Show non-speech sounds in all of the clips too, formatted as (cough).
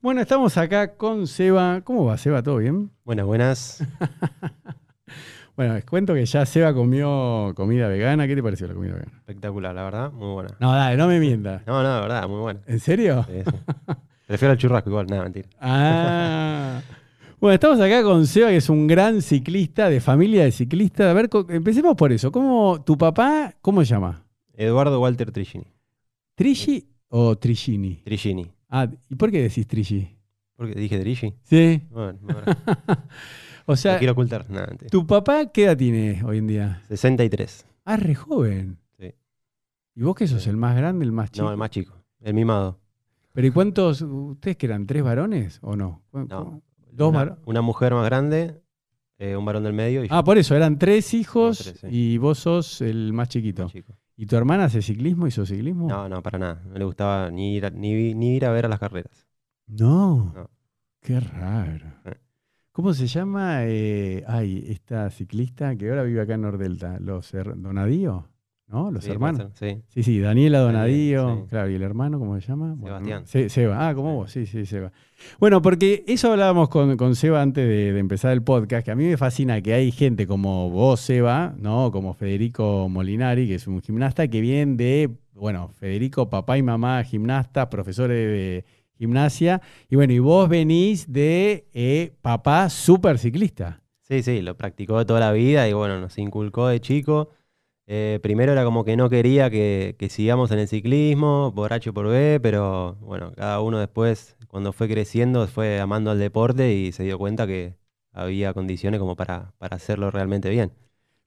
Bueno, estamos acá con Seba. ¿Cómo va, Seba? ¿Todo bien? Buenas, buenas. (laughs) Bueno, les cuento que ya Seba comió comida vegana. ¿Qué te pareció la comida vegana? Espectacular, la verdad, muy buena. No, dale, no me mientas. No, no, la verdad, muy buena. ¿En serio? Sí, sí. Prefiero el churrasco igual, nada, mentira. Ah. Bueno, estamos acá con Seba, que es un gran ciclista, de familia de ciclistas. A ver, empecemos por eso. ¿Cómo, ¿Tu papá, cómo se llama? Eduardo Walter Trigini. ¿Trigi o Trigini? Trigini. Ah, ¿y por qué decís Trigi? ¿Por qué dije Trigi? Sí. Bueno, no, no, (laughs) O sea, quiero ocultar, nada. ¿tu papá qué edad tiene hoy en día? 63. Ah, re joven. Sí. ¿Y vos que sos Sí. el más grande, el más chico? No, el más chico, el mimado. ¿Pero y cuántos? ¿Ustedes que eran tres varones o no? ¿Cómo- No. Dos una, varones. una mujer más grande, eh, un varón del medio y yo, Ah, por eso, eran tres hijos tres, sí. y vos sos el más chiquito. más chico. ¿Y tu hermana hace ciclismo? ¿Hizo ciclismo? No, no, para nada. No le gustaba ni ir a, ni, ni ir a ver a las carreras. No. No. Qué raro. Eh. ¿Cómo se llama? eh, ay, esta ciclista que ahora vive acá en Nordelta. Los Donadío, ¿no? Los Sí, hermanos. ser, Sí. Sí, sí, Daniela Daniel, Donadío. sí. Claro, ¿y el hermano cómo se llama? Bueno, Sebastián. Se- Seba. Ah, como vos, sí, sí, Seba. Bueno, porque eso hablábamos con, con Seba antes de, de empezar el podcast, que a mí me fascina que hay gente como vos, Seba, ¿no? Como Federico Molinari, que es un gimnasta, que vienen de, bueno, Federico, papá y mamá, gimnastas, profesores de gimnasia. Y bueno, y vos venís de eh, papá súper ciclista. Sí, sí, lo practicó toda la vida y bueno, nos inculcó de chico. Eh, primero era como que no quería que, que sigamos en el ciclismo, por H por B, pero bueno, cada uno después, cuando fue creciendo, fue amando al deporte y se dio cuenta que había condiciones como para, para hacerlo realmente bien.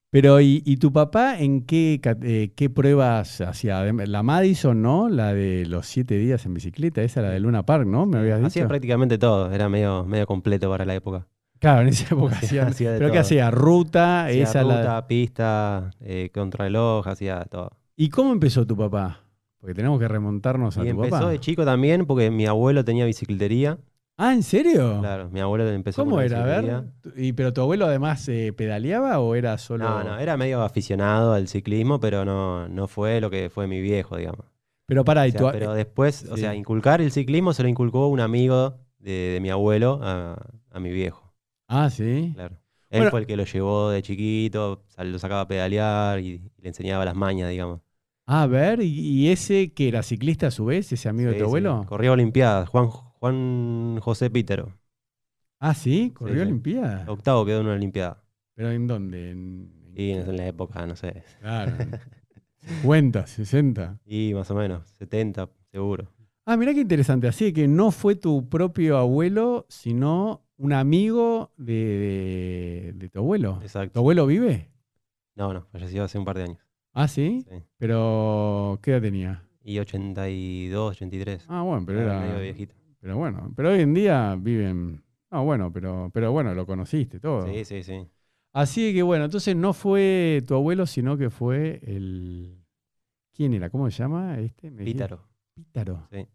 Pero, ¿y, y tu papá en qué, eh, qué pruebas hacía? La Madison, ¿no? La de los siete días en bicicleta, esa, la de Luna Park, ¿no? Me habías Hacía dicho. prácticamente todo, era medio, medio completo para la época. Claro, en esa época (laughs) Hacía- hacían. hacía de ¿Pero qué hacía? Ruta, Hacía esa la. ruta, pista, eh, contrarreloj, hacía todo. ¿Y cómo empezó tu papá? Porque tenemos que remontarnos a Y tu empezó papá. de chico también porque mi abuelo tenía bicicletería. Ah, ¿en serio? Claro, mi abuelo empezó ¿Cómo con la era? A ver. Tu- ¿Y, ¿Pero tu abuelo además eh, pedaleaba o era solo.? No, no, era medio aficionado al ciclismo, pero no, no fue lo que fue mi viejo, digamos. Pero pará, O y sea, tu a- pero después, o sea, inculcar el ciclismo se lo inculcó un amigo de, de mi abuelo a, a mi viejo, Ah, sí. claro. Él Bueno. fue el que lo llevó de chiquito, lo sacaba a pedalear y, le enseñaba las mañas, digamos. Ah, a ver, ¿y, ese que era ciclista a su vez, ese amigo de Sí, tu sí, abuelo? Corría Olimpiadas, Juan, Juan José Pítero. Ah, sí, corrió sí. Olimpiada. Octavo quedó en una Olimpiada. ¿Pero en dónde? En, en- Y en la época, no sé. Claro. 50, 60. (laughs) Y más o menos, 70, seguro. Ah, mirá qué interesante. Así que no fue tu propio abuelo, sino un amigo de, de- de tu abuelo. ¿Tu Exacto. abuelo vive? No, no, falleció hace un par de años. Ah, sí. Sí. Pero, ¿qué edad tenía? Y 82, 83. Ah, bueno, pero Era era. medio viejito. Pero bueno, pero hoy en día viven. Ah, bueno, pero, pero bueno, lo conociste todo. Sí, sí, sí. Así que bueno, entonces no fue tu abuelo, sino que fue el. ¿Quién era? ¿Cómo se llama? Este? Pítaro. Pítaro. Sí.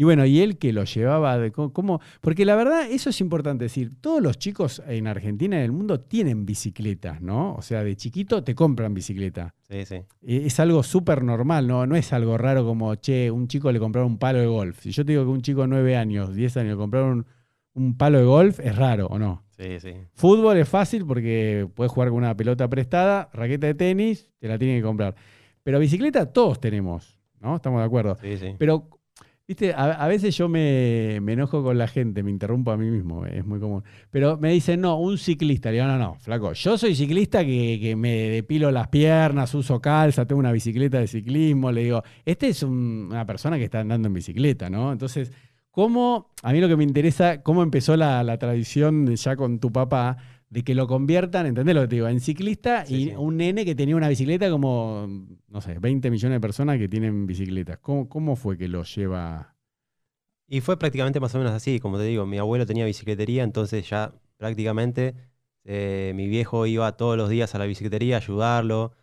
Y bueno, y él que lo llevaba de cómo, porque la verdad eso es importante decir, todos los chicos en Argentina y en el mundo tienen bicicletas, ¿no? O sea, de chiquito te compran bicicleta. Sí, sí. E- Es algo súper normal, ¿no? No es algo raro como, che, un chico le compraron un palo de golf. Si yo te digo que un chico de 9 años, 10 años le compraron un, un palo de golf, es raro, ¿o no? Sí, sí. Fútbol es fácil porque puedes jugar con una pelota prestada, raqueta de tenis, te la tienen que comprar. Pero bicicleta todos tenemos, ¿no? Estamos de acuerdo. Sí, sí. Pero, viste, a, veces yo me, enojo con la gente, me interrumpo a mí mismo, es muy común. Pero me dicen, no, un ciclista. Le digo, no, no, flaco, yo soy ciclista que, que me depilo las piernas, uso calza, tengo una bicicleta de ciclismo. Le digo, este es un- una persona que está andando en bicicleta, ¿no? Entonces, ¿cómo, a mí lo que me interesa, cómo empezó la tradición ya con tu papá? De que lo conviertan, ¿entendés lo que te digo? En ciclista Sí, y sí. un nene que tenía una bicicleta como, no sé, 20 millones de personas que tienen bicicletas. ¿Cómo, cómo fue que lo lleva? Y fue prácticamente más o menos así, como te digo, mi abuelo tenía bicicletería, entonces ya prácticamente eh, mi viejo iba todos los días a la bicicletería a ayudarlo.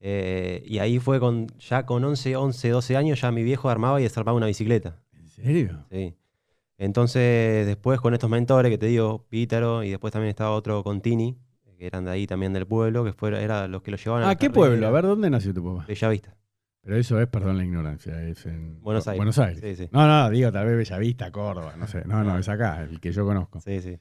eh, y ahí fue con, ya con 11, 11, 12 años, ya mi viejo armaba y desarmaba una bicicleta. ¿En serio? Sí. Entonces, después con estos mentores que te digo, Pítaro, y después también estaba otro Contini, que eran de ahí también del pueblo, que fuera, era los que lo llevaban a Ah, las ¿qué pueblo? A ver, ¿dónde nació tu papá? Bellavista. Pero eso es, perdón la ignorancia, es en Buenos Aires. Buenos Aires. Sí, sí. No, no, digo, tal vez Bellavista, Córdoba, no sé. No, no, es acá, el que yo conozco. Sí, sí.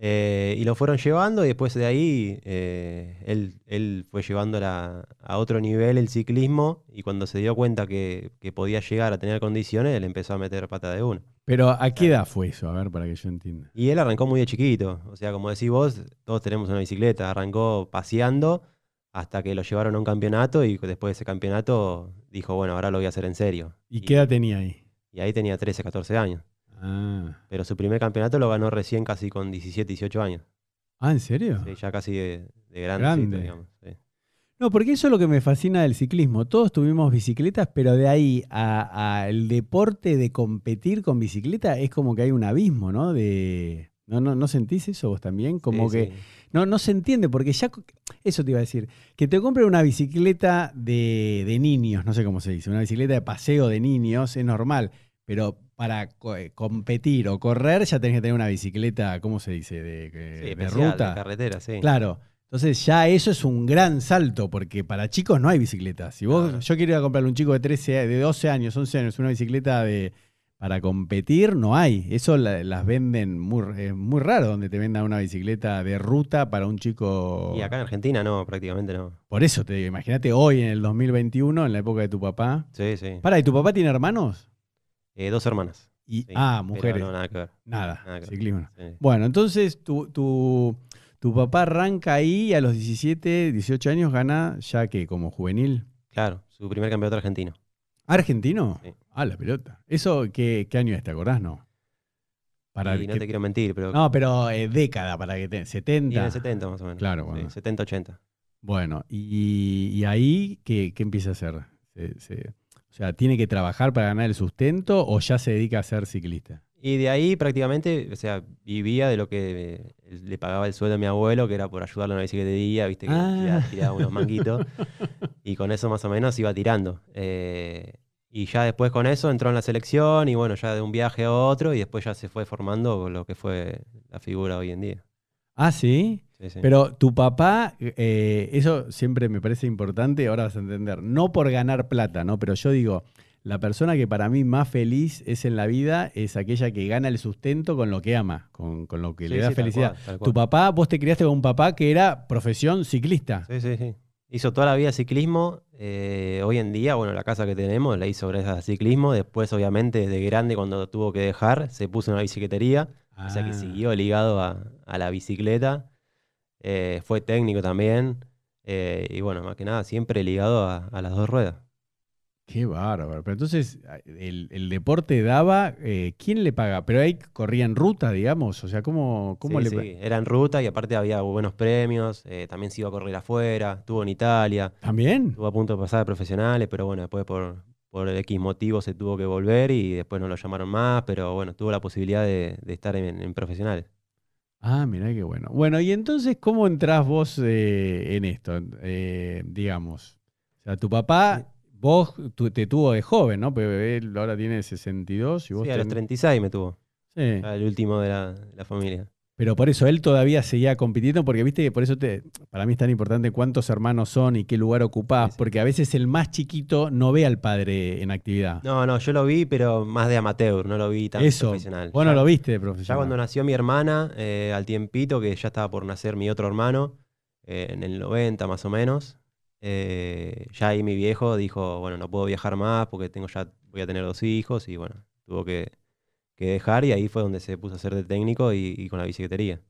Eh, y lo fueron llevando y después de ahí eh, él, él fue llevándola a otro nivel el ciclismo y cuando se dio cuenta que, que podía llegar a tener condiciones, él empezó a meter pata de una. Pero ¿a qué edad fue eso? A ver, para que yo entienda. Y él arrancó muy de chiquito, o sea, como decís vos, todos tenemos una bicicleta, arrancó paseando hasta que lo llevaron a un campeonato y después de ese campeonato dijo, bueno, ahora lo voy a hacer en serio. ¿Y qué edad tenía ahí? Y ahí tenía 13, 14 años. Ah, Pero su primer campeonato lo ganó recién casi con 17, 18 años. Ah, ¿en serio? Sí, ya casi de, de grande. Grande. digamos. sí. No, porque eso es lo que me fascina del ciclismo. Todos tuvimos bicicletas, pero de ahí a, a el deporte de competir con bicicleta es como que hay un abismo, ¿no? De, ¿no, no, ¿No sentís eso vos también? Como Sí, que sí. no, no se entiende, porque ya, eso te iba a decir, que te compren una bicicleta de, de niños, no sé cómo se dice, una bicicleta de paseo de niños es normal, pero para co- eh, competir o correr ya tenés que tener una bicicleta, ¿cómo se dice? De, Sí, de especial, ruta. de carretera, sí. Claro. Entonces ya eso es un gran salto, porque para chicos no hay bicicletas. Si vos, yo quiero ir a comprarle a un chico de 13, de 12 años, 11 años, una bicicleta de para competir, no hay. Eso la- las venden muy, es muy raro donde te vendan una bicicleta de ruta para un chico. Y acá en Argentina no, prácticamente no. Por eso te digo, imagínate hoy en el 2021, en la época de tu papá. Sí, sí. Para, ¿y tu papá tiene hermanos? Eh, dos hermanas. Y, sí, ah, mujeres. no, nada que ver. Nada, nada que ver. ciclismo. Sí. Bueno, entonces tu, tu, tu papá arranca ahí y a los 17, 18 años gana ya que como juvenil. Claro, su primer campeonato argentino. ¿Argentino? Sí. Ah, la pelota. ¿Eso qué, qué año es? ¿Te acordás? No. Para y no que- te quiero mentir, pero no, pero eh, década, para que te... 70. y en el 70 más o menos. Claro, Sí, bueno. 70, 80. Bueno, y, y ahí, ¿qué, qué empieza a hacer? Se- se- o sea, ¿tiene que trabajar para ganar el sustento o ya se dedica a ser ciclista? Y de ahí prácticamente, o sea, vivía de lo que eh, le pagaba el sueldo a mi abuelo, que era por ayudarlo en la bicicletería, viste, que Ah. tiraba, tiraba unos manguitos. (laughs) y con eso más o menos iba tirando. Eh, y ya después con eso entró en la selección y bueno, ya de un viaje a otro y después ya se fue formando lo que fue la figura hoy en día. Ah, sí. Sí, sí. Pero tu papá, eh, eso siempre me parece importante, ahora vas a entender, no por ganar plata, ¿no? Pero yo digo, la persona que para mí más feliz es en la vida es aquella que gana el sustento con lo que ama, con, con lo que Sí, le da sí, tal felicidad. cual, tal Tu papá, vos te criaste con un papá que era profesión ciclista. Sí, sí, sí. Hizo toda la vida ciclismo. eh, hoy en día, bueno, la casa que tenemos la hizo gracias al ciclismo. Después, obviamente, de grande, cuando tuvo que dejar, se puso en una bicicletería. O sea que Ah. siguió ligado a, a la bicicleta. Eh, fue técnico también. eh, y bueno, más que nada, siempre ligado a, a las dos ruedas. Qué bárbaro. Pero entonces, el, el deporte daba, eh, ¿quién le paga? Pero ahí corría en ruta, digamos. O sea, ¿cómo, cómo Sí, le sí, pa- Era en ruta y aparte había buenos premios. eh, también se iba a correr afuera. Estuvo en Italia. ¿También? Estuvo a punto de pasar de profesionales, pero bueno, después por, por X motivo se tuvo que volver y después no lo llamaron más, pero bueno, tuvo la posibilidad de, de estar en, en profesionales. Ah, mirá qué bueno. Bueno, y entonces, ¿cómo entrás vos eh, en esto? Eh, digamos. O sea, tu papá, vos tu- te tuvo de joven, ¿no? Pero él ahora tiene 62 y vos Sí, a los tenés- 36 me tuvo, Sí. ya el último de la, de la familia. Pero por eso él todavía seguía compitiendo, porque viste que por eso te, para mí es tan importante cuántos hermanos son y qué lugar ocupás, Sí, sí. porque a veces el más chiquito no ve al padre en actividad. No, no, yo lo vi, pero más de amateur, no lo vi tan eso, profesional. vos no Ya- lo viste de Ya profesional. cuando nació mi hermana, eh, al tiempito, que ya estaba por nacer mi otro hermano, eh, en el 90 más o menos, eh, ya ahí mi viejo dijo, bueno, no puedo viajar más porque tengo ya, voy a tener dos hijos y bueno, tuvo que, que dejar y ahí fue donde se puso a ser de técnico y, y con la bicicletería.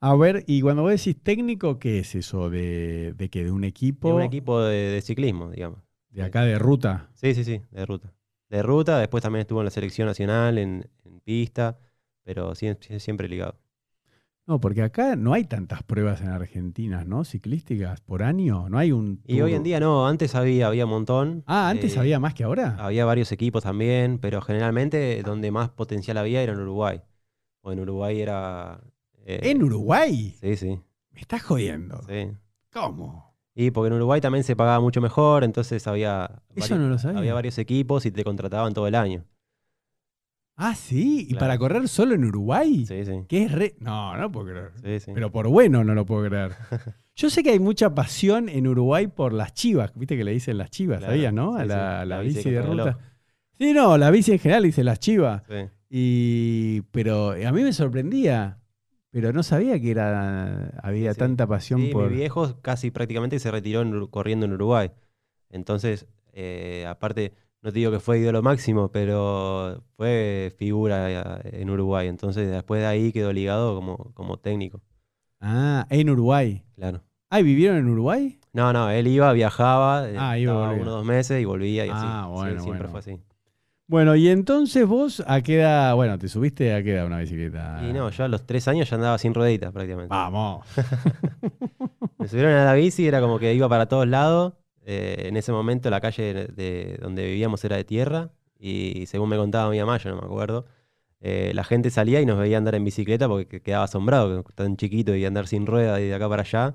A ver, y cuando vos decís técnico, ¿qué es eso? ¿De, de qué? ¿De un equipo? Y un equipo de, de ciclismo, digamos. ¿De acá de ruta? Sí, sí, sí, de ruta. De ruta, después también estuvo en la selección nacional, en, en pista, pero sie- sie- siempre ligado. No, porque acá no hay tantas pruebas en Argentina, ¿no? Ciclísticas por año. No hay un. Y hoy en día no, antes había, había un montón. Ah, antes eh, había más que ahora. Había varios equipos también, pero generalmente donde más potencial había era en Uruguay. O en Uruguay era... eh, ¿En Uruguay? Sí, sí, Me estás jodiendo. sí. ¿Cómo? Y porque en Uruguay también se pagaba mucho mejor, entonces había, Eso varios, no lo sabía. había varios equipos y te contrataban todo el año. Ah, sí. ¿Y Claro. para correr solo en Uruguay? Sí, sí. ¿Qué es re.? No, no puedo creer. sí, sí. Pero por bueno no lo puedo creer. (laughs) Yo sé que hay mucha pasión en Uruguay por las chivas, viste que le dicen las chivas, Claro, ¿sabías, no? A sí, la, la la bici, bici de ruta. Sí, no, la bici en general dice las chivas. Sí. Y, pero a mí me sorprendía, pero no sabía que era, había tanta pasión por... mi viejo casi prácticamente se retiró en corriendo en Uruguay. Entonces, eh, aparte, no te digo que fue ídolo máximo, pero fue figura eh, en Uruguay. Entonces, después de ahí quedó ligado como, como técnico, Ah, en Uruguay. claro. Ah, ¿y ¿vivieron en Uruguay? No, no, él iba, viajaba, eh, Ah, iba, estaba volvía. uno o dos meses y volvía y así. Ah, Sí, bueno, siempre bueno. fue así. Bueno, y entonces vos a qué edad, bueno, te subiste a qué edad una bicicleta. Y no, yo a los tres años ya andaba sin rueditas prácticamente. Vamos. (laughs) Me subieron a la bici, era como que iba para todos lados. Eh, en ese momento la calle de, de donde vivíamos era de tierra y según me contaba mi mamá, yo no me acuerdo, eh, la gente salía y nos veía andar en bicicleta porque que- quedaba asombrado, tan chiquito y andar sin rueda y de acá para allá.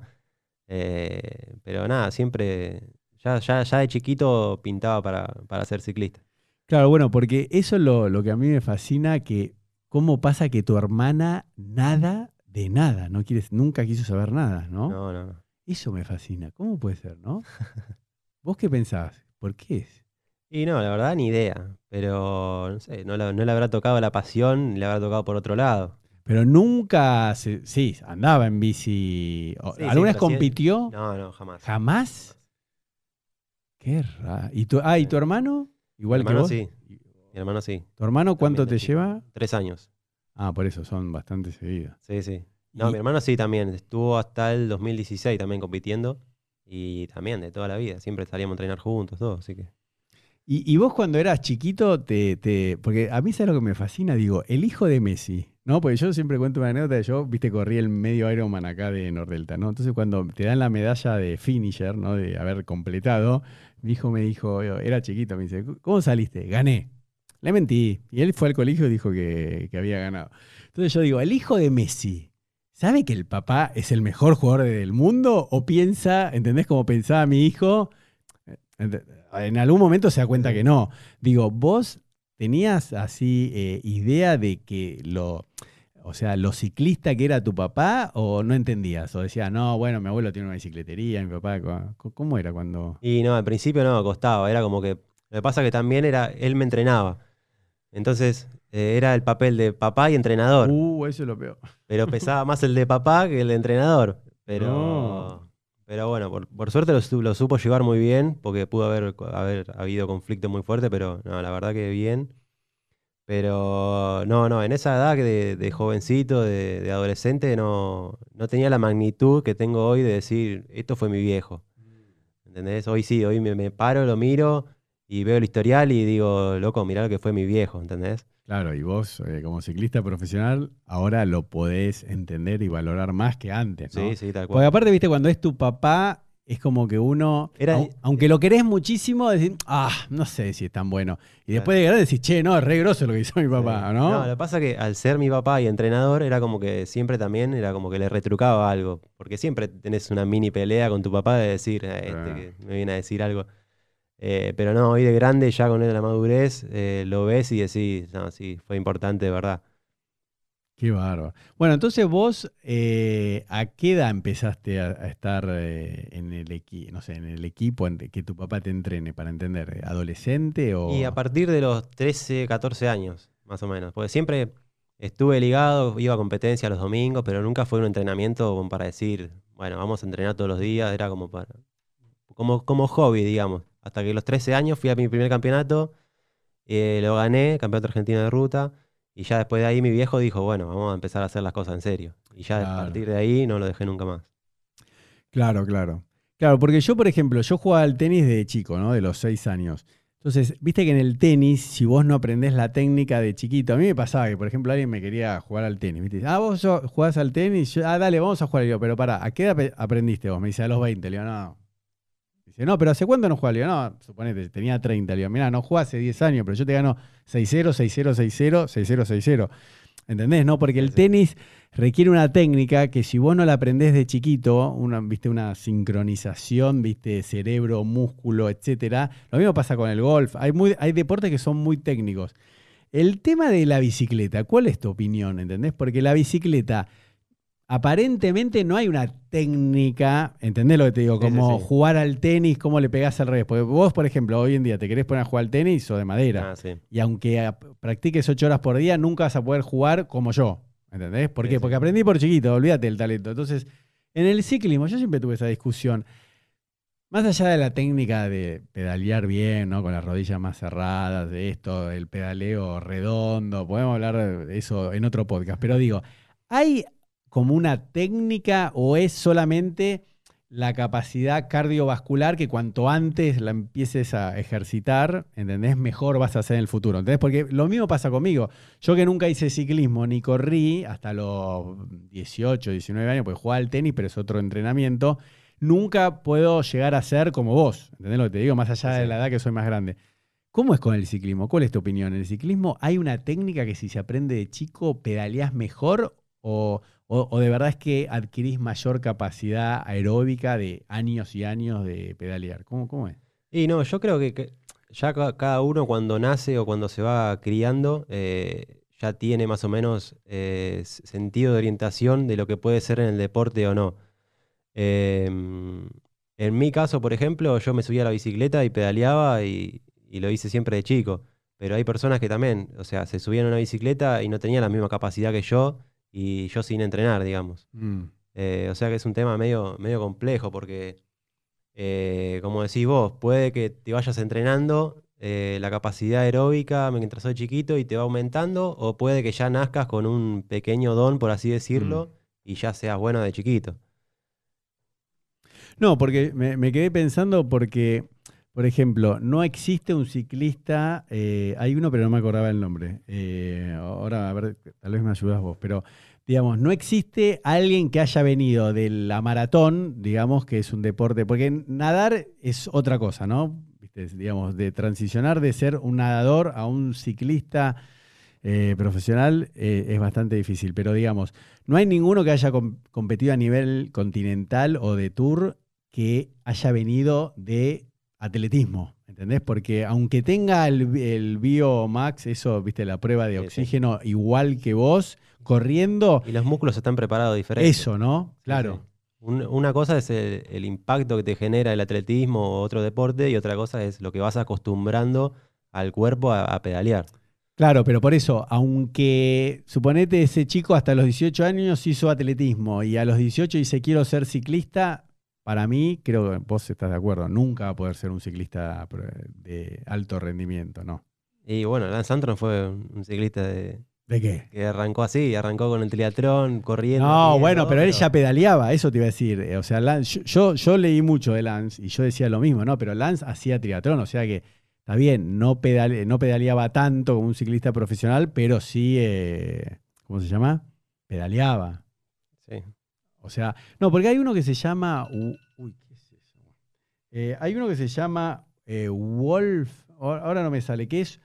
Eh, pero nada, siempre, ya, ya, ya de chiquito pintaba para, para ser ciclista. Claro, bueno, porque eso es lo, lo que a mí me fascina, que cómo pasa que tu hermana nada de nada, no quieres, nunca quiso saber nada, ¿no? No, no, no. Eso me fascina. ¿Cómo puede ser, no? ¿Vos qué pensabas? ¿Por qué es? Y no, la verdad ni idea, pero no sé, no, la- no le habrá tocado la pasión, le habrá tocado por otro lado. Pero nunca, se- sí, andaba en bici. Sí, ¿Alguna vez sí- compitió? No, no, jamás. ¿Jamás? Qué raro. ¿Y tu, ah, ¿y tu hermano? Igual Mi que hermano vos. sí. Mi hermano sí. ¿Tu hermano cuánto también te lleva? Tres años. Ah, por eso son bastante seguidos. Sí, sí. No, Y- mi hermano sí también. Estuvo hasta el 2016 también compitiendo. Y también de toda la vida. Siempre salíamos a entrenar juntos, todo. Así que. Y, y vos cuando eras chiquito, te, te- porque a mí sabes lo que me fascina, digo, el hijo de Messi, ¿no? Porque yo siempre cuento una anécdota, yo, viste, corrí el medio Ironman acá de Nordelta, ¿no? Entonces cuando te dan la medalla de finisher, ¿no? De haber completado, mi hijo me dijo, era chiquito, me dice, ¿cómo saliste? Gané. Le mentí. Y él fue al colegio y dijo que, que había ganado. Entonces yo digo, el hijo de Messi, ¿sabe que el papá es el mejor jugador del mundo? ¿O piensa, ¿entendés cómo pensaba mi hijo? Ent- En algún momento se da cuenta que no. Digo, vos tenías así eh, idea de que lo, o sea, lo ciclista que era tu papá o no entendías? O decías, no, bueno, mi abuelo tiene una bicicletería, mi papá, ¿cómo era cuando...? Y no, al principio no, costaba. Era como que. Lo que pasa que también era. Él me entrenaba. Entonces, eh, era el papel de papá y entrenador. Uh, eso es lo peor. Pero (laughs) pesaba más el de papá que el de entrenador. Pero. No. Pero bueno, por, por suerte lo, su- lo supo llevar muy bien, porque pudo haber, haber habido conflicto muy fuerte, pero no, la verdad que bien. Pero no, no, en esa edad de, de jovencito, de, de adolescente, no, no tenía la magnitud que tengo hoy de decir, esto fue mi viejo. ¿Entendés? Hoy sí, hoy me, me paro, lo miro y veo el historial y digo, loco, mirá lo que fue mi viejo, ¿entendés? Claro, y vos, eh, como ciclista profesional, ahora lo podés entender y valorar más que antes, ¿no? Sí, sí, tal Porque cual. aparte, viste, cuando es tu papá, es como que uno, Era- au- aunque lo querés muchísimo, decís, ah, no sé si es tan bueno. Y después de grande decís, che, no, es re grosso lo que hizo mi papá, Sí. ¿no? lo que pasa que al ser mi papá y entrenador, era como que siempre también era como que le retrucaba algo. Porque siempre tenés una mini pelea con tu papá de decir, "Eh, este Claro. que me viene a decir algo. Eh, pero no, hoy de grande, ya con la madurez, eh, lo ves y decís, no, sí, fue importante, de verdad. Qué bárbaro. Bueno, entonces vos, eh, ¿a qué edad empezaste a, a estar en el equipo, no sé, en el equipo en que tu papá te entrene para entender? ¿Adolescente o...? Y a partir de los 13, 14 años, más o menos. Porque siempre estuve ligado, iba a competencia los domingos, pero nunca fue un entrenamiento para decir, bueno, vamos a entrenar todos los días, era como para. como, como hobby, digamos. Hasta que a los 13 años fui a mi primer campeonato, eh, lo gané, campeonato argentino de ruta, y ya después de ahí mi viejo dijo, bueno, vamos a empezar a hacer las cosas en serio. Y ya Claro. a partir de ahí no lo dejé nunca más. Claro, claro. Claro, porque yo, por ejemplo, yo jugaba al tenis de chico, ¿no? De los seis años. Entonces, viste que en el tenis, si vos no aprendés la técnica de chiquito, a mí me pasaba que, por ejemplo, alguien me quería jugar al tenis. ¿viste? Ah, vos jugás al tenis, Yo, ah, dale, vamos a jugar. Yo, pero pará, ¿a qué edad aprendiste vos? Me dice, a los 20. Le digo, no. Dice, no, pero ¿hace cuánto no jugás? Le digo, no, suponete, tenía 30. Le digo, mirá, no jugás hace 10 años, pero yo te gano 6-0, 6-0, 6-0, 6-0, 6-0. ¿Entendés? No, porque el tenis requiere una técnica que si vos no la aprendés de chiquito, una, viste, una sincronización, viste, cerebro, músculo, etcétera. Lo mismo pasa con el golf. Hay, muy, hay deportes que son muy técnicos. El tema de la bicicleta, ¿cuál es tu opinión? ¿Entendés? Porque la bicicleta, aparentemente no hay una técnica, ¿entendés lo que te digo? Sí, sí, Como sí. jugar al tenis, cómo le pegás al revés. Porque vos, por ejemplo, hoy en día te querés poner a jugar al tenis o de madera. Ah. Y aunque practiques ocho horas por día, nunca vas a poder jugar como yo. ¿Entendés? ¿Por qué? Porque aprendí por chiquito, olvídate del talento. Entonces, en el ciclismo, yo siempre tuve esa discusión. Más allá de la técnica de pedalear bien, ¿no? Con las rodillas más cerradas, de esto, el pedaleo redondo, podemos hablar de eso en otro podcast. Pero digo, ¿hay como una técnica o es solamente la capacidad cardiovascular que cuanto antes la empieces a ejercitar, ¿entendés? Mejor vas a hacer en el futuro. ¿Entendés? Porque lo mismo pasa conmigo. Yo que nunca hice ciclismo ni corrí hasta los 18, 19 años, porque jugaba al tenis, pero es otro entrenamiento, nunca puedo llegar a ser como vos. ¿Entendés lo que te digo? Más allá de la edad que soy más grande. ¿Cómo es con el ciclismo? ¿Cuál es tu opinión? ¿En el ciclismo hay una técnica que si se aprende de chico pedaleás mejor o, o- de verdad es que adquirís mayor capacidad aeróbica de años y años de pedalear? ¿Cómo, cómo es? Y no, yo creo que, ya ca- cada uno cuando nace o cuando se va criando, eh, ya tiene más o menos eh, sentido de orientación de lo que puede ser en el deporte o no. Em, en mi caso, por ejemplo, yo me subía a la bicicleta y pedaleaba y, y lo hice siempre de chico. Pero hay personas que también, o sea, se subían a una bicicleta y no tenían la misma capacidad que yo y yo sin entrenar, digamos. Mm, Eh, o sea que es un tema medio, medio complejo porque, eh, como decís vos, puede que te vayas entrenando eh, la capacidad aeróbica mientras sos chiquito y te va aumentando, o puede que ya nazcas con un pequeño don, por así decirlo, y ya seas bueno de chiquito. No, porque me, me quedé pensando porque, por ejemplo, no existe un ciclista, eh, hay uno pero no me acordaba el nombre. Eh, ahora, a ver, tal vez me ayudas vos, pero digamos, no existe alguien que haya venido de la maratón, digamos, que es un deporte, porque nadar es otra cosa, ¿no? Digamos, de transicionar de ser un nadador a un ciclista eh, profesional es bastante difícil, pero digamos, no hay ninguno que haya com- competido a nivel continental o de tour que haya venido de atletismo, ¿entendés? Porque aunque tenga el, el Biomax, eso, viste, la prueba de Sí, sí. oxígeno igual que vos, corriendo, Y los músculos están preparados diferente. eso, ¿no? Claro. sí. Un- Una cosa es el, el impacto que te genera el atletismo o otro deporte, y otra cosa es lo que vas acostumbrando al cuerpo a, a pedalear. Claro, pero por eso, aunque suponete ese chico hasta los 18 años hizo atletismo y a los 18 dice quiero ser ciclista, para mí, creo que vos estás de acuerdo, nunca va a poder ser un ciclista de alto rendimiento, ¿no? Y bueno, Lance Armstrong fue un ciclista de, ¿De qué? que arrancó así, arrancó con el triatlón, corriendo. No, bueno, todo, pero él ya pedaleaba, eso te iba a decir. Eh, O sea, Lance- yo, yo, yo leí mucho de Lance y yo decía lo mismo, ¿no? Pero Lance hacía triatlón, o sea que está bien, no, pedale- no pedaleaba tanto como un ciclista profesional, pero sí, eh, ¿cómo se llama? Pedaleaba. Sí. O sea, no, porque hay uno que se llama. Uy, ¿qué es eso? Eh, hay uno que se llama eh, Wolf. ahora- Ahora no me sale, que es.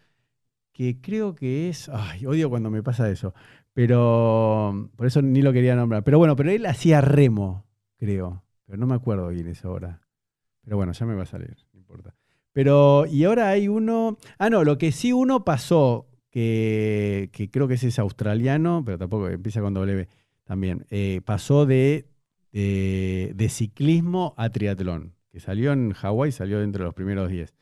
Que creo que es. Ay, odio cuando me pasa eso. Pero. Por eso ni lo quería nombrar. Pero bueno, pero él hacía remo, creo. Pero no me acuerdo bien esa hora. Pero bueno, ya me va a salir, no importa. Pero, y ahora hay uno. Ah, no, lo que sí uno pasó, que, que creo que ese es australiano, pero tampoco empieza con W también. eh, pasó de, de, de ciclismo a triatlón, que salió en Hawái, salió dentro de los primeros 10.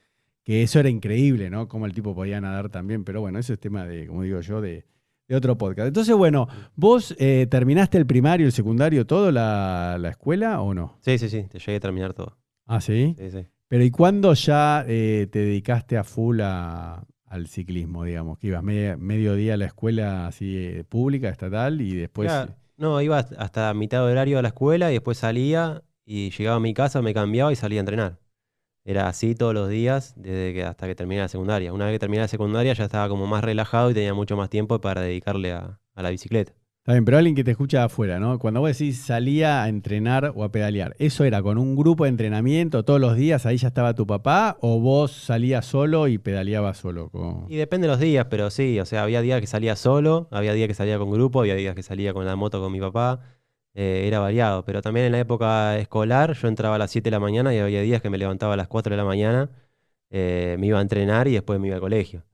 Que eso era increíble, ¿no? Cómo el tipo podía nadar también, pero bueno, eso es tema de, como digo yo, de, de otro podcast. Entonces, bueno, ¿vos eh, terminaste el primario, el secundario, todo, la, la escuela o no? Sí, sí, sí, te llegué a terminar todo. Ah, sí. Sí, sí. Pero ¿y cuándo ya eh, te dedicaste a full a- al ciclismo, digamos? Que ibas media- medio día a la escuela así eh, pública, estatal, y después... no, iba hasta- mitad de horario a la escuela y después salía y llegaba a mi casa, me cambiaba y salía a entrenar. Era así todos los días desde que hasta que terminé la secundaria. Una vez que terminé la secundaria ya estaba como más relajado y tenía mucho más tiempo para dedicarle a, a la bicicleta. Está bien, pero alguien que te escucha afuera, ¿no? Cuando vos decís salía a entrenar o a pedalear, ¿eso era con un grupo de entrenamiento todos los días? ¿Ahí ya estaba tu papá? ¿O vos salías solo y pedaleabas solo? Y depende de los días, pero sí, o sea, había días que salía solo, había días que salía con grupo, había días que salía con la moto con mi papá, eh, era variado, pero también en la época escolar yo entraba a las 7 de la mañana y había días que me levantaba a las 4 de la mañana, eh, me iba a entrenar y después me iba al colegio,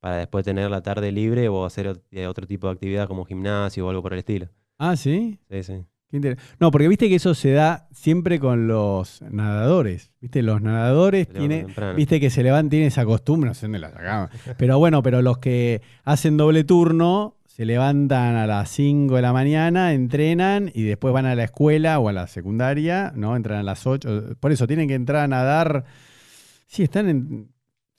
para después tener la tarde libre o hacer eh, otro tipo de actividad como gimnasio o algo por el estilo. Ah, ¿sí? Sí, sí. Qué No, porque viste que eso se da siempre con los nadadores. Viste, los nadadores tienen, viste que se levantan, tienen esa costumbre, no sé dónde la sacaban. Pero bueno, pero los que hacen doble turno se levantan a las 5 de la mañana, entrenan y después van a la escuela o a la secundaria, ¿no? Entran a las 8. Por eso tienen que entrar a nadar. Sí, están en.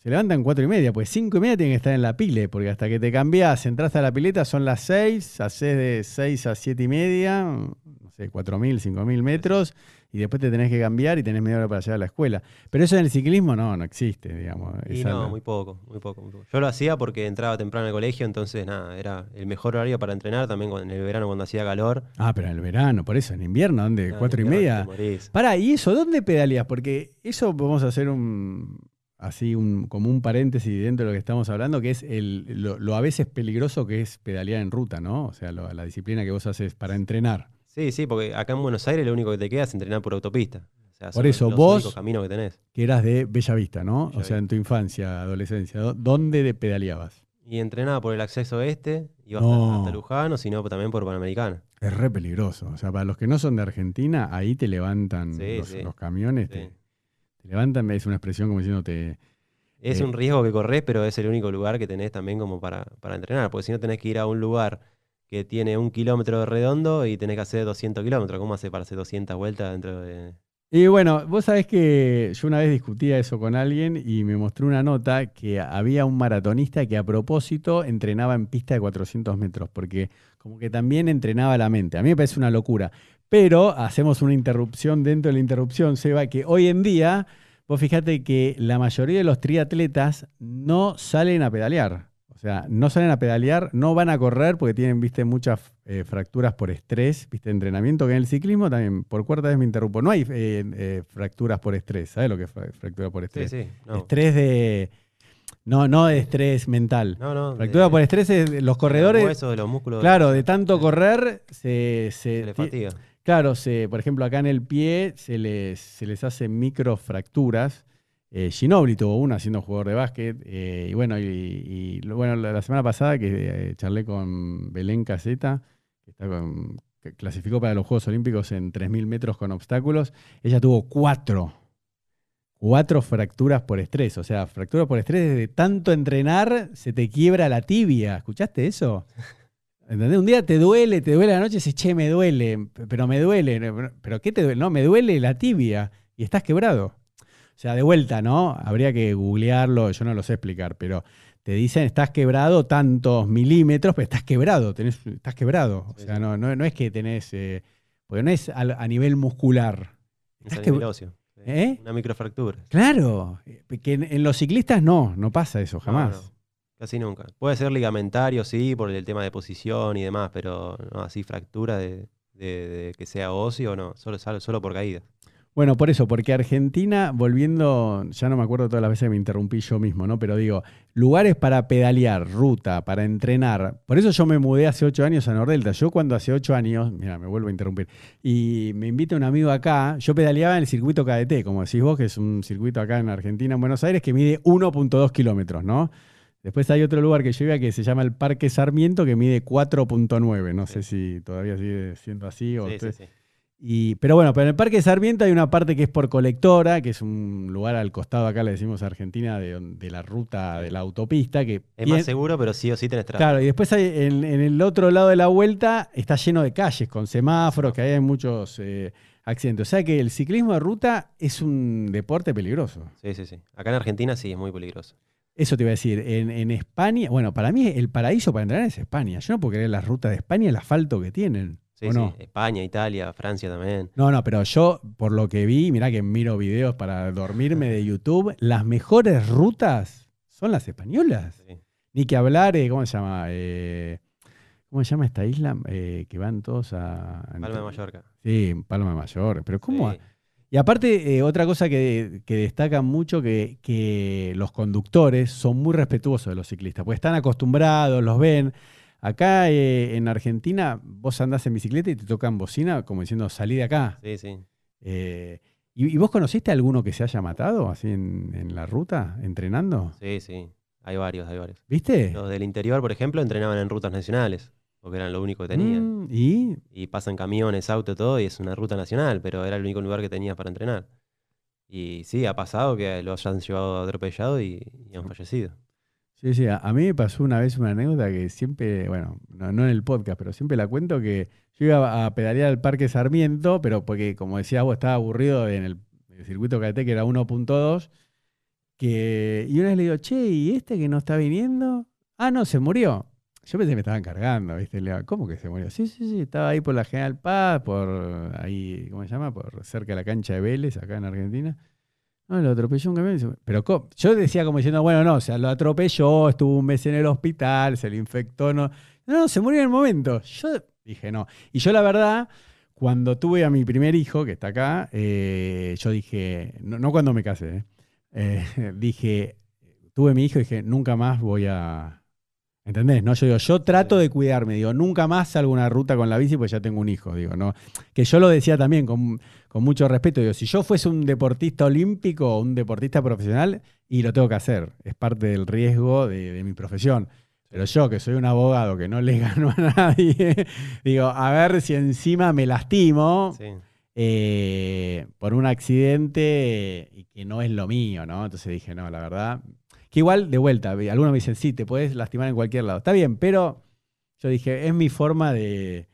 Se levantan cuatro y media, pues cinco y media tienen que estar en la pile, porque hasta que te cambiás, entras a la pileta, son las 6, haces de 6 a 7 y media, no sé, 4.000, 5.000 metros, y después te tenés que cambiar y tenés media hora para llegar a la escuela. Pero eso en el ciclismo no, no existe, digamos. Y no, muy poco, muy poco, muy poco. Yo lo hacía porque entraba temprano al colegio, entonces nada, era el mejor horario para entrenar, también en el verano cuando hacía calor. Ah, pero en el verano, por eso, en invierno, ¿dónde? ¿Cuatro y media? Pará, ¿y eso dónde pedaleas? Porque eso vamos a hacer un así un, como un paréntesis dentro de lo que estamos hablando, que es el, lo, lo a veces peligroso que es pedalear en ruta, ¿no? O sea, lo- la disciplina que vos haces para entrenar. Sí, sí, porque acá en Buenos Aires lo único que te queda es entrenar por autopista. O sea, Por eso, los vos- caminos que tenés. Que eras de Bella Vista, ¿no? O sea, en tu infancia, adolescencia. ¿dó- ¿Dónde de pedaleabas? Y entrenaba por el acceso este, iba No. hasta, hasta Luján, o si no, también por Panamericana. Es re peligroso. O sea, para los que no son de Argentina, ahí te levantan Sí, los, sí. los camiones, Sí. te levantan, es una expresión como diciéndote. Es Eh. un riesgo que corres, pero es el único lugar que tenés también como para, para entrenar. Porque si no tenés que ir a un lugar que tiene un kilómetro de redondo y tenés que hacer 200 kilómetros. ¿Cómo hace para hacer 200 vueltas dentro de...? Y bueno, vos sabés que yo una vez discutía eso con alguien y me mostró una nota que había un maratonista que a propósito entrenaba en pista de 400 metros, porque como que también entrenaba la mente. A mí me parece una locura. Pero hacemos una interrupción dentro de la interrupción, Seba, que hoy en día, vos fíjate que la mayoría de los triatletas no salen a pedalear. O sea, no salen a pedalear, no van a correr porque tienen, viste, muchas eh, fracturas por estrés, viste, entrenamiento, que en el ciclismo también, por cuarta vez me interrumpo, no hay eh, eh, fracturas por estrés, ¿sabes lo que es fra- fractura por Sí, estrés? sí. No, Estrés de... No, no de estrés mental. no. no, Fractura de- por estrés es de los de los corredores... huesos, de los músculos. Claro, de tanto correr se... Se se le ti- fatiga. Claro, se, por ejemplo, acá en el pie se les, se les hacen microfracturas. Eh, Ginobili tuvo una siendo jugador de básquet. eh, y bueno, y, bueno, la, semana pasada que eh, charlé con Belén Caseta, que, clasificó para los Juegos Olímpicos en 3.000 metros con obstáculos, ella tuvo cuatro. Cuatro fracturas por estrés. O sea, fracturas por estrés de tanto entrenar se te quiebra la tibia. ¿Escuchaste eso? (laughs) ¿Entendés? Un día te duele, te duele la noche y dices, che, me duele, pero me duele. ¿Pero- ¿Pero qué te duele? No, me duele la tibia y estás quebrado. O sea, de vuelta, ¿no? Habría que googlearlo, yo no lo sé explicar, pero te dicen, estás quebrado tantos milímetros, pero estás quebrado, tenés, estás quebrado. O sea, sí. no, no, no es que tenés, eh, porque no es a, nivel muscular. Óseo. Sí, ¿Eh? Una microfractura. Claro, eh, que en, en los ciclistas no, no pasa eso, jamás. No, no, casi nunca. Puede ser ligamentario, sí, por el tema de posición y demás, pero no así fractura de, de- de que sea óseo, no, solo, solo, por caídas. Bueno, por eso, porque Argentina, volviendo, ya no me acuerdo todas las veces que me interrumpí yo mismo, ¿no? Pero digo, lugares para pedalear, ruta, para entrenar. Por eso yo me mudé hace ocho años a Nordelta. Yo cuando hace ocho años, mira, me vuelvo a interrumpir, y me invita un amigo acá, yo pedaleaba en el circuito KDT, como decís vos, que es un circuito acá en Argentina, en Buenos Aires, que mide 1.2 kilómetros, ¿no? Después hay otro lugar que yo iba que se llama el Parque Sarmiento, que mide 4.9. No sé si todavía sigue siendo así o Sí, sí, ustedes- sí. y, pero bueno, pero en el Parque Sarmiento hay una parte que es por colectora, que es un lugar al costado, acá le decimos Argentina, de, la ruta de la autopista. Que Es bien- más seguro, pero sí o sí tenés tráfico. Claro, y después hay, en, en el otro lado de la vuelta está lleno de calles con semáforos, que ahí hay muchos eh, accidentes. O sea que el ciclismo de ruta es un deporte peligroso. Sí, sí, sí. Acá en Argentina sí es muy peligroso. Eso te iba a decir. En, en España, bueno, para mí el paraíso para entrenar es España. Yo no puedo creer las rutas de España, el asfalto que tienen. Sí, ¿o sí. no? España, Italia, Francia también. No, no, pero yo, por lo que vi, mirá que miro videos para dormirme de (laughs) YouTube, las mejores rutas son las españolas. Sí. Ni que hablar, eh, ¿cómo se llama? Eh, ¿Cómo se llama esta isla? Eh, que van todos a... Palma de Mallorca. Sí, Palma de Mayor. Pero ¿cómo? Sí. Y aparte, eh, otra cosa que, que destacan mucho, que, que los conductores son muy respetuosos de los ciclistas, porque están acostumbrados, los ven. Acá eh, en Argentina, vos andás en bicicleta y te tocan bocina como diciendo, salí de acá. Sí, sí. Eh, ¿y, y vos conociste a alguno que se haya matado así en, en la ruta, entrenando? Sí, sí. Hay varios, hay varios. ¿Viste? Los del interior, por ejemplo, entrenaban en rutas nacionales. Porque eran lo único que tenían. Mm, ¿Y? Y pasan camiones, auto, todo, y es una ruta nacional, pero era el único lugar que tenías para entrenar. Y sí, ha pasado que lo hayan llevado atropellado y, y han fallecido. Sí, sí, a, a mí me pasó una vez una anécdota que siempre, bueno, no, no en el podcast, pero siempre la cuento que yo iba a pedalear al Parque Sarmiento, pero porque, como decías vos, estaba aburrido en el, el circuito KT, que era 1.2, que, y una vez le digo, che, ¿y este que no está viniendo? Ah, no, se murió. Yo pensé que me estaban cargando, ¿viste? ¿Cómo que se murió? Sí, sí, sí, estaba ahí por la General Paz, por ahí, ¿cómo se llama? Por cerca de la cancha de Vélez, acá en Argentina. No, lo atropelló un camión. Pero ¿cómo? yo decía como diciendo, bueno, no, o sea, lo atropelló, estuvo un mes en el hospital, se le infectó, no. No, no, se murió en el momento. Yo dije, no. Y yo la verdad, cuando tuve a mi primer hijo, que está acá, eh, yo dije, no, no cuando me casé, eh, (laughs) dije, tuve mi hijo y dije, nunca más voy a... ¿Entendés? No, yo digo, yo trato de cuidarme, digo, nunca más salgo una ruta con la bici porque ya tengo un hijo, digo, no. Que yo lo decía también con, con mucho respeto, digo, si yo fuese un deportista olímpico o un deportista profesional, y lo tengo que hacer, es parte del riesgo de, de mi profesión. Pero yo, que soy un abogado que no le gano a (laughs) nadie, digo, a ver si encima me lastimo Sí. eh, por un accidente y que no es lo mío, ¿no? Entonces dije, no, la verdad. Que igual, de vuelta, algunos me dicen, sí, te puedes lastimar en cualquier lado. Está bien, pero yo dije, es mi forma de,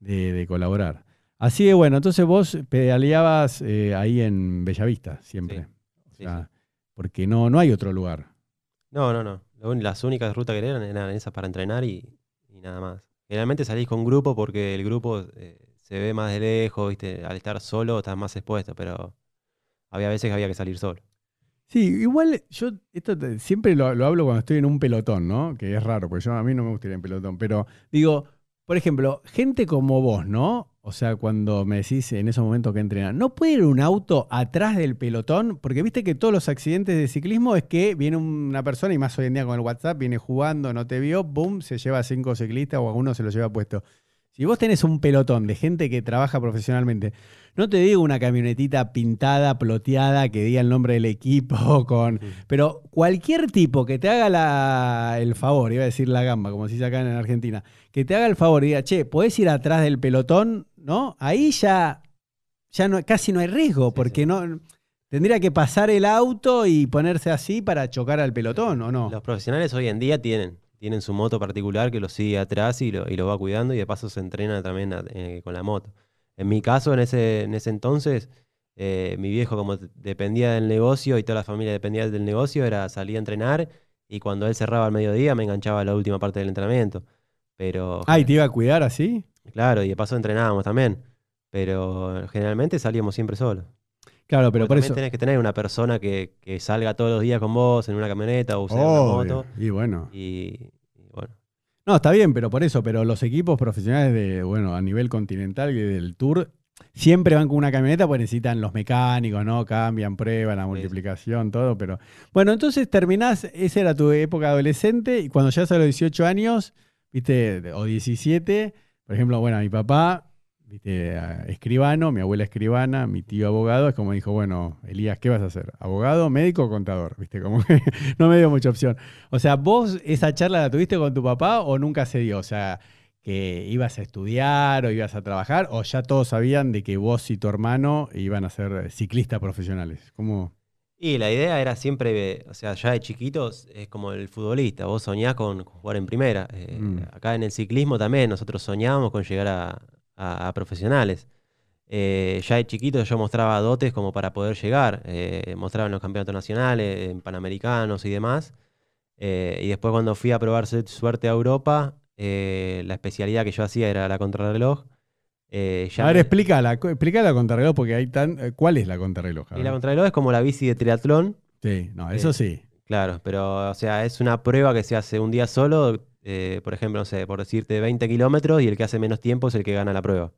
de- de colaborar. Así que bueno, entonces vos pedaleabas eh, ahí en Bellavista siempre. O Sí, sea, sí. Porque no, no hay otro lugar. No, no, no. Las únicas rutas que eran eran esas para entrenar y, y nada más. Generalmente salís con grupo porque el grupo eh, se ve más de lejos, ¿viste? Al estar solo estás más expuesto, pero había veces que había que salir solo. Sí, igual yo esto siempre lo, lo hablo cuando estoy en un pelotón, ¿no? Que es raro, porque yo a mí no me gusta ir en pelotón, pero digo, por ejemplo, gente como vos, ¿no? O sea, cuando me decís en esos momentos que entrenan, ¿no puede ir un auto atrás del pelotón? Porque viste que todos los accidentes de ciclismo es que viene una persona, y más hoy en día con el WhatsApp, viene jugando, no te vio, boom, se lleva a cinco ciclistas o a uno se lo lleva puesto. Si vos tenés un pelotón de gente que trabaja profesionalmente, no te digo una camionetita pintada, ploteada, que diga el nombre del equipo, (laughs) con, pero cualquier tipo que te haga la- el favor, iba a decir la gamba, como se dice acá en Argentina, que te haga el favor y diga, che, ¿podés ir atrás del pelotón? ¿No? Ahí ya, ya no, casi no hay riesgo, Sí, porque sí. no tendría que pasar el auto y ponerse así para chocar al pelotón, ¿o no? Los profesionales hoy en día tienen, tienen su moto particular que lo sigue atrás y lo, y lo va cuidando y de paso se entrena también a- eh, con la moto. En mi caso, en ese, en ese entonces, eh, mi viejo como dependía del negocio y toda la familia dependía del negocio, era salir a entrenar y cuando él cerraba al mediodía me enganchaba a la última parte del entrenamiento. Pero Ay, ¿te iba a cuidar así? claro, y de paso entrenábamos también. Pero generalmente salíamos siempre solos. Claro, pero Porque por también eso... tenés que tener una persona que, que salga todos los días con vos en una camioneta o usar una Obvio. moto. Y bueno. Y, y bueno, No, está bien, pero por eso, pero los equipos profesionales de, bueno, a nivel continental y del tour, siempre van con una camioneta porque necesitan los mecánicos, ¿no? Cambian, prueban la Sí. multiplicación, todo, pero. Bueno, entonces terminás, esa era tu época adolescente, y cuando ya a los 18 años, viste, o 17, por ejemplo, bueno, mi papá, viste, escribano, mi abuela escribana, mi tío abogado, es como dijo, bueno, Elías, ¿qué vas a hacer? ¿Abogado, médico o contador? Viste, como que (laughs) no me dio mucha opción. O sea, ¿vos esa charla la tuviste con tu papá o nunca se dio? O sea, que ibas a estudiar o ibas a trabajar o ya todos sabían de que vos y tu hermano iban a ser ciclistas profesionales. ¿Cómo? Y la idea era siempre, o sea, ya de chiquitos es como el futbolista, vos soñás con jugar en primera. Eh, Mm. Acá en el ciclismo también nosotros soñábamos con llegar a, a- a profesionales. Eh, ya de chiquitos yo mostraba dotes como para poder llegar, eh, mostraba en los campeonatos nacionales, en panamericanos y demás. Eh, y después cuando fui a probar su- suerte a Europa, la especialidad que yo hacía era la contrarreloj. Eh, ya a ver, me- explícala, explícala la contrarreloj porque hay tan... ¿Cuál es la contrarreloj? Y la contrarreloj es como la bici de triatlón, Sí, no, eso sí. Claro, pero o sea, es una prueba que se hace un día solo, eh, por ejemplo, no sé, por decirte 20 kilómetros y el que hace menos tiempo es el que gana la prueba.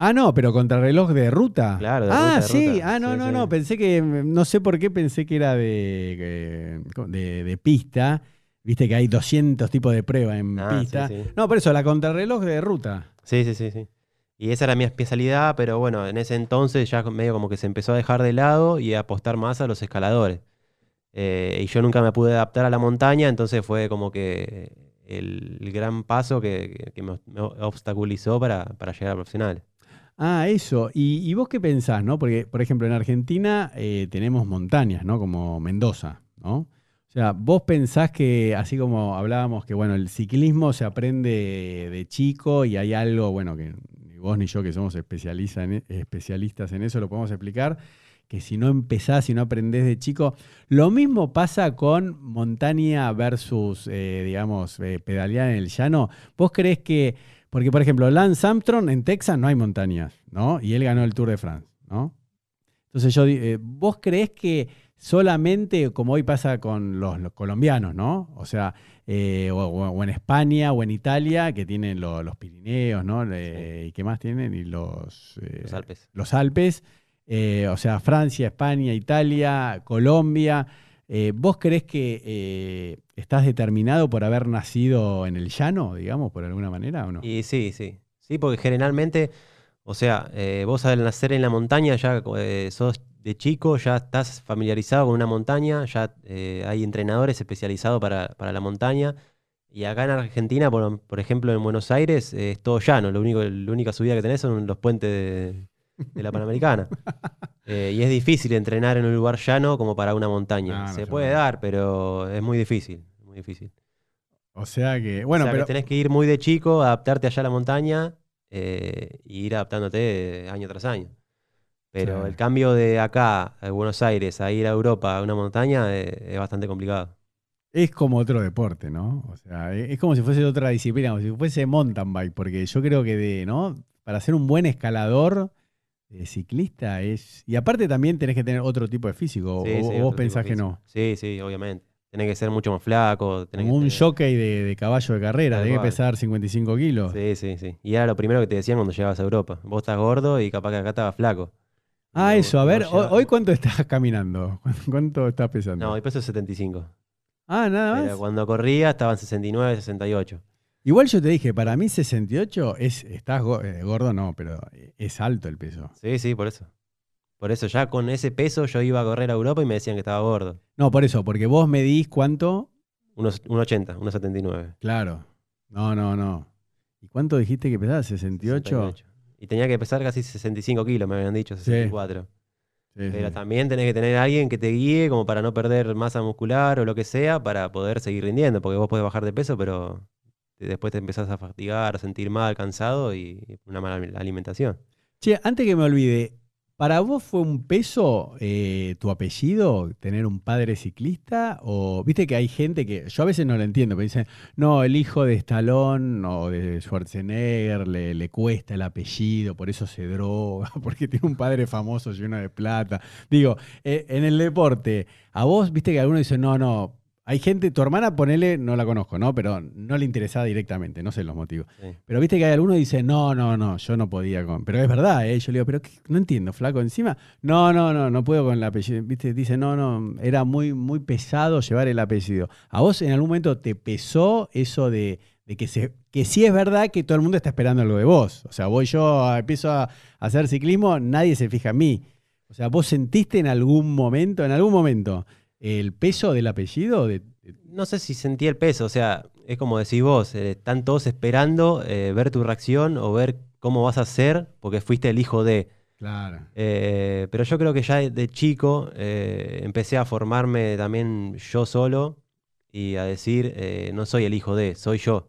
Ah, no, pero contrarreloj de ruta. Claro, de ah, ruta, de sí. ruta. Ah, no, Sí, no, sí. no. Pensé que, no sé por qué pensé que era de, de, de pista. Viste que hay 200 tipos de prueba en Ah, pista. sí. No, por eso, la contrarreloj de ruta. Sí, sí, sí, sí. Y esa era mi especialidad, pero bueno, en ese entonces ya medio como que se empezó a dejar de lado y a apostar más a los escaladores. Eh, y yo nunca me pude adaptar a la montaña, entonces fue como que el, gran paso que, que- me, obstaculizó para, para llegar a profesional. Ah, eso. ¿Y, vos qué pensás, no? Porque, por ejemplo, en Argentina eh, tenemos montañas, ¿no? Como Mendoza, ¿no? O sea, vos pensás que, así como hablábamos, que bueno, el ciclismo se aprende de chico y hay algo, bueno, que ni vos ni yo que somos especializa en- especialistas en eso lo podemos explicar, que si no empezás y no aprendés de chico, lo mismo pasa con montaña versus, eh, digamos, eh, pedalear en el llano. ¿Vos crees que, porque por ejemplo, Lance Armstrong en Texas no hay montañas, ¿no? Y él ganó el Tour de France, ¿no? Entonces yo, eh, ¿vos crees que solamente, como hoy pasa con los, los colombianos, ¿no? O sea, eh, o, en España o en Italia, que tienen lo- los Pirineos, ¿no? Eh, ¿Y qué más tienen? Y los, eh, Los Alpes. los Alpes, eh, o sea, Francia, España, Italia, Colombia. Eh, ¿Vos crees que eh, estás determinado por haber nacido en el llano, digamos, por alguna manera o no? Y sí, sí. Sí, porque generalmente, o sea, vos al nacer en la montaña ya sos de chico, ya estás familiarizado con una montaña, ya hay entrenadores especializados para, para la montaña. Y acá en Argentina, por, ejemplo, en Buenos Aires, es todo llano. Lo único, la única subida que tenés son los puentes de, de la Panamericana. (laughs) Eh, y es difícil entrenar en un lugar llano como para una montaña. No, no Se puede dar, pero es muy difícil. Muy difícil. O sea que, bueno, o sea, que pero tenés que ir muy de chico, adaptarte allá a la montaña eh, y ir adaptándote eh, año tras año. Pero Sí. el cambio de acá, a Buenos Aires, a ir a Europa, a una montaña, eh, es bastante complicado. es como otro deporte, ¿no? O sea, e- es como si fuese otra disciplina, como si fuese mountain bike, porque yo creo que de, ¿no? Para ser un buen escalador, eh, ciclista es... Y aparte también tenés que tener otro tipo de físico, Sí, o, sí, vos pensás de que no. Sí, sí, obviamente. Tenés que ser mucho más flaco. tenés Como que un tener- jockey de, de caballo de carrera, tenés que pesar 55 kilos. Sí, sí, sí. Y era lo primero que te decían cuando llegabas a Europa. Vos estás gordo y capaz que acá estabas flaco. Ah, eso, a ver, hoy cuánto estás caminando, (laughs) cuánto estás pesando. No, hoy peso 75. ah, nada más. Pero cuando corría estaban 69, 68. Igual yo te dije, para mí 68 es, estás go- eh, gordo, no, pero es alto el peso. Sí, sí, por eso. Por eso ya con ese peso yo iba a correr a Europa y me decían que estaba gordo. No, por eso, porque vos medís cuánto, Unos 1,80, 1,79. claro. No, no, no. ¿Y cuánto dijiste que pesabas? ¿68? 68. Y tenía que pesar casi 65 kilos, me habían dicho, 64. Sí, Pero sí. también tenés que tener a alguien que te guíe como para no perder masa muscular o lo que sea para poder seguir rindiendo, porque vos podés bajar de peso, pero después te empezás a fatigar, a sentir mal, cansado y una mala alimentación. Che, antes que me olvide, ¿para vos fue un peso eh, tu apellido, tener un padre ciclista? O viste que hay gente que, yo a veces no lo entiendo, pero dicen, no, el hijo de Stallone o de Schwarzenegger le, le cuesta el apellido, por eso se droga, (laughs) porque tiene un padre famoso lleno de plata. Digo, eh, en el deporte, a vos, viste que algunos dicen, no, no. Hay gente, tu hermana, ponele, no la conozco, ¿no? Pero no le interesaba directamente, no sé los motivos. Sí. Pero viste que hay algunos que dicen, no, no, no, yo no podía con. Pero es verdad, ¿eh? Yo le digo, pero qué? no entiendo, flaco. Encima, no, no, no, no puedo con el apellido. Viste, dice, no, no, era muy, muy pesado llevar el apellido. ¿A vos en algún momento te pesó eso de, de que, se, que sí es verdad que todo el mundo está esperando algo de vos? O sea, voy yo, a- empiezo a, a hacer ciclismo, nadie se fija en mí. O sea, ¿vos sentiste en algún momento, en algún momento, el peso del apellido? De, de- No sé si sentí el peso, o sea, es como decís vos, eh, están todos esperando eh, ver tu reacción o ver cómo vas a hacer porque fuiste el hijo de. Claro. Eh, pero yo creo que ya de, chico empecé a formarme también yo solo y a decir, no soy el hijo de, soy yo.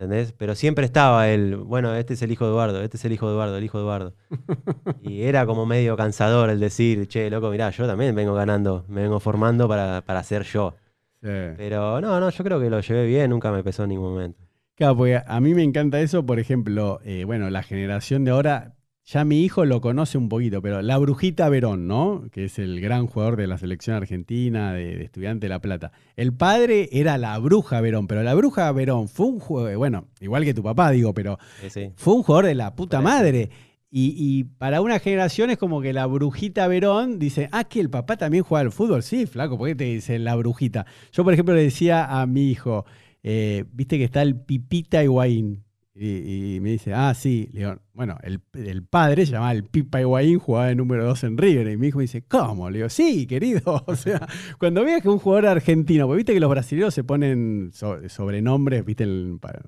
¿Entendés? Pero siempre estaba el, bueno, este es el hijo de Eduardo, este es el hijo de Eduardo, el hijo de Eduardo. (laughs) Y era como medio cansador el decir, che, loco, mirá, yo también vengo ganando, me vengo formando para, para ser yo. Sí. Pero no, no, yo creo que lo llevé bien, nunca me pesó en ningún momento. Claro, porque a mí me encanta eso, por ejemplo, eh, bueno, la generación de ahora, ya mi hijo lo conoce un poquito, pero la Brujita Verón, ¿no? Que es el gran jugador de la selección argentina, de, de Estudiante de La Plata. El padre era la Bruja Verón, pero la Bruja Verón fue un jugador, bueno, igual que tu papá, digo, pero Sí, sí. fue un jugador de la puta madre. Y, y para una generación es como que la brujita Verón dice, ah, que el papá también juega al fútbol. Sí, flaco, ¿por qué te dicen la brujita? Yo, por ejemplo, le decía a mi hijo, eh, viste que está el Pipita Higuaín. Y, me dice, ah, sí. Le digo, bueno, el, el padre se llamaba el Pipa Higuaín, jugaba de número 2 en River. Y mi hijo me dice, ¿cómo? Le digo, sí, querido. (laughs) O sea, cuando veas que un jugador argentino, porque viste que los brasileños se ponen so- sobrenombres, viste, el- para,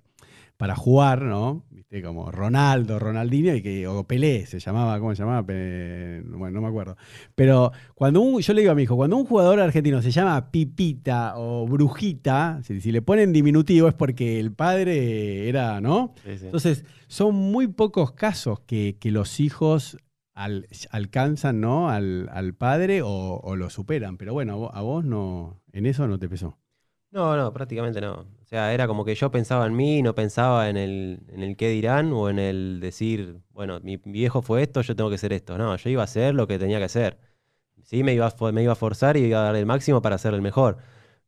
para jugar, ¿no? Viste, como Ronaldo, Ronaldinho, y que, o Pelé, se llamaba, ¿cómo se llamaba? Bueno, no me acuerdo. Pero cuando un, yo le digo a mi hijo, cuando un jugador argentino se llama Pipita o Brujita, si, si le ponen diminutivo es porque el padre era, ¿no? Sí, sí. Entonces, son muy pocos casos que, que los hijos al- alcanzan, ¿no? Al, al padre o, o lo superan. Pero bueno, a vos, a vos no, en eso no te pesó. No, no, prácticamente no. O sea, era como que yo pensaba en mí, no pensaba en el, en el qué dirán o en el decir, bueno, mi viejo fue esto, yo tengo que ser esto. No, yo iba a hacer lo que tenía que hacer. Sí, me iba a, me iba a forzar y iba a dar el máximo para ser el mejor.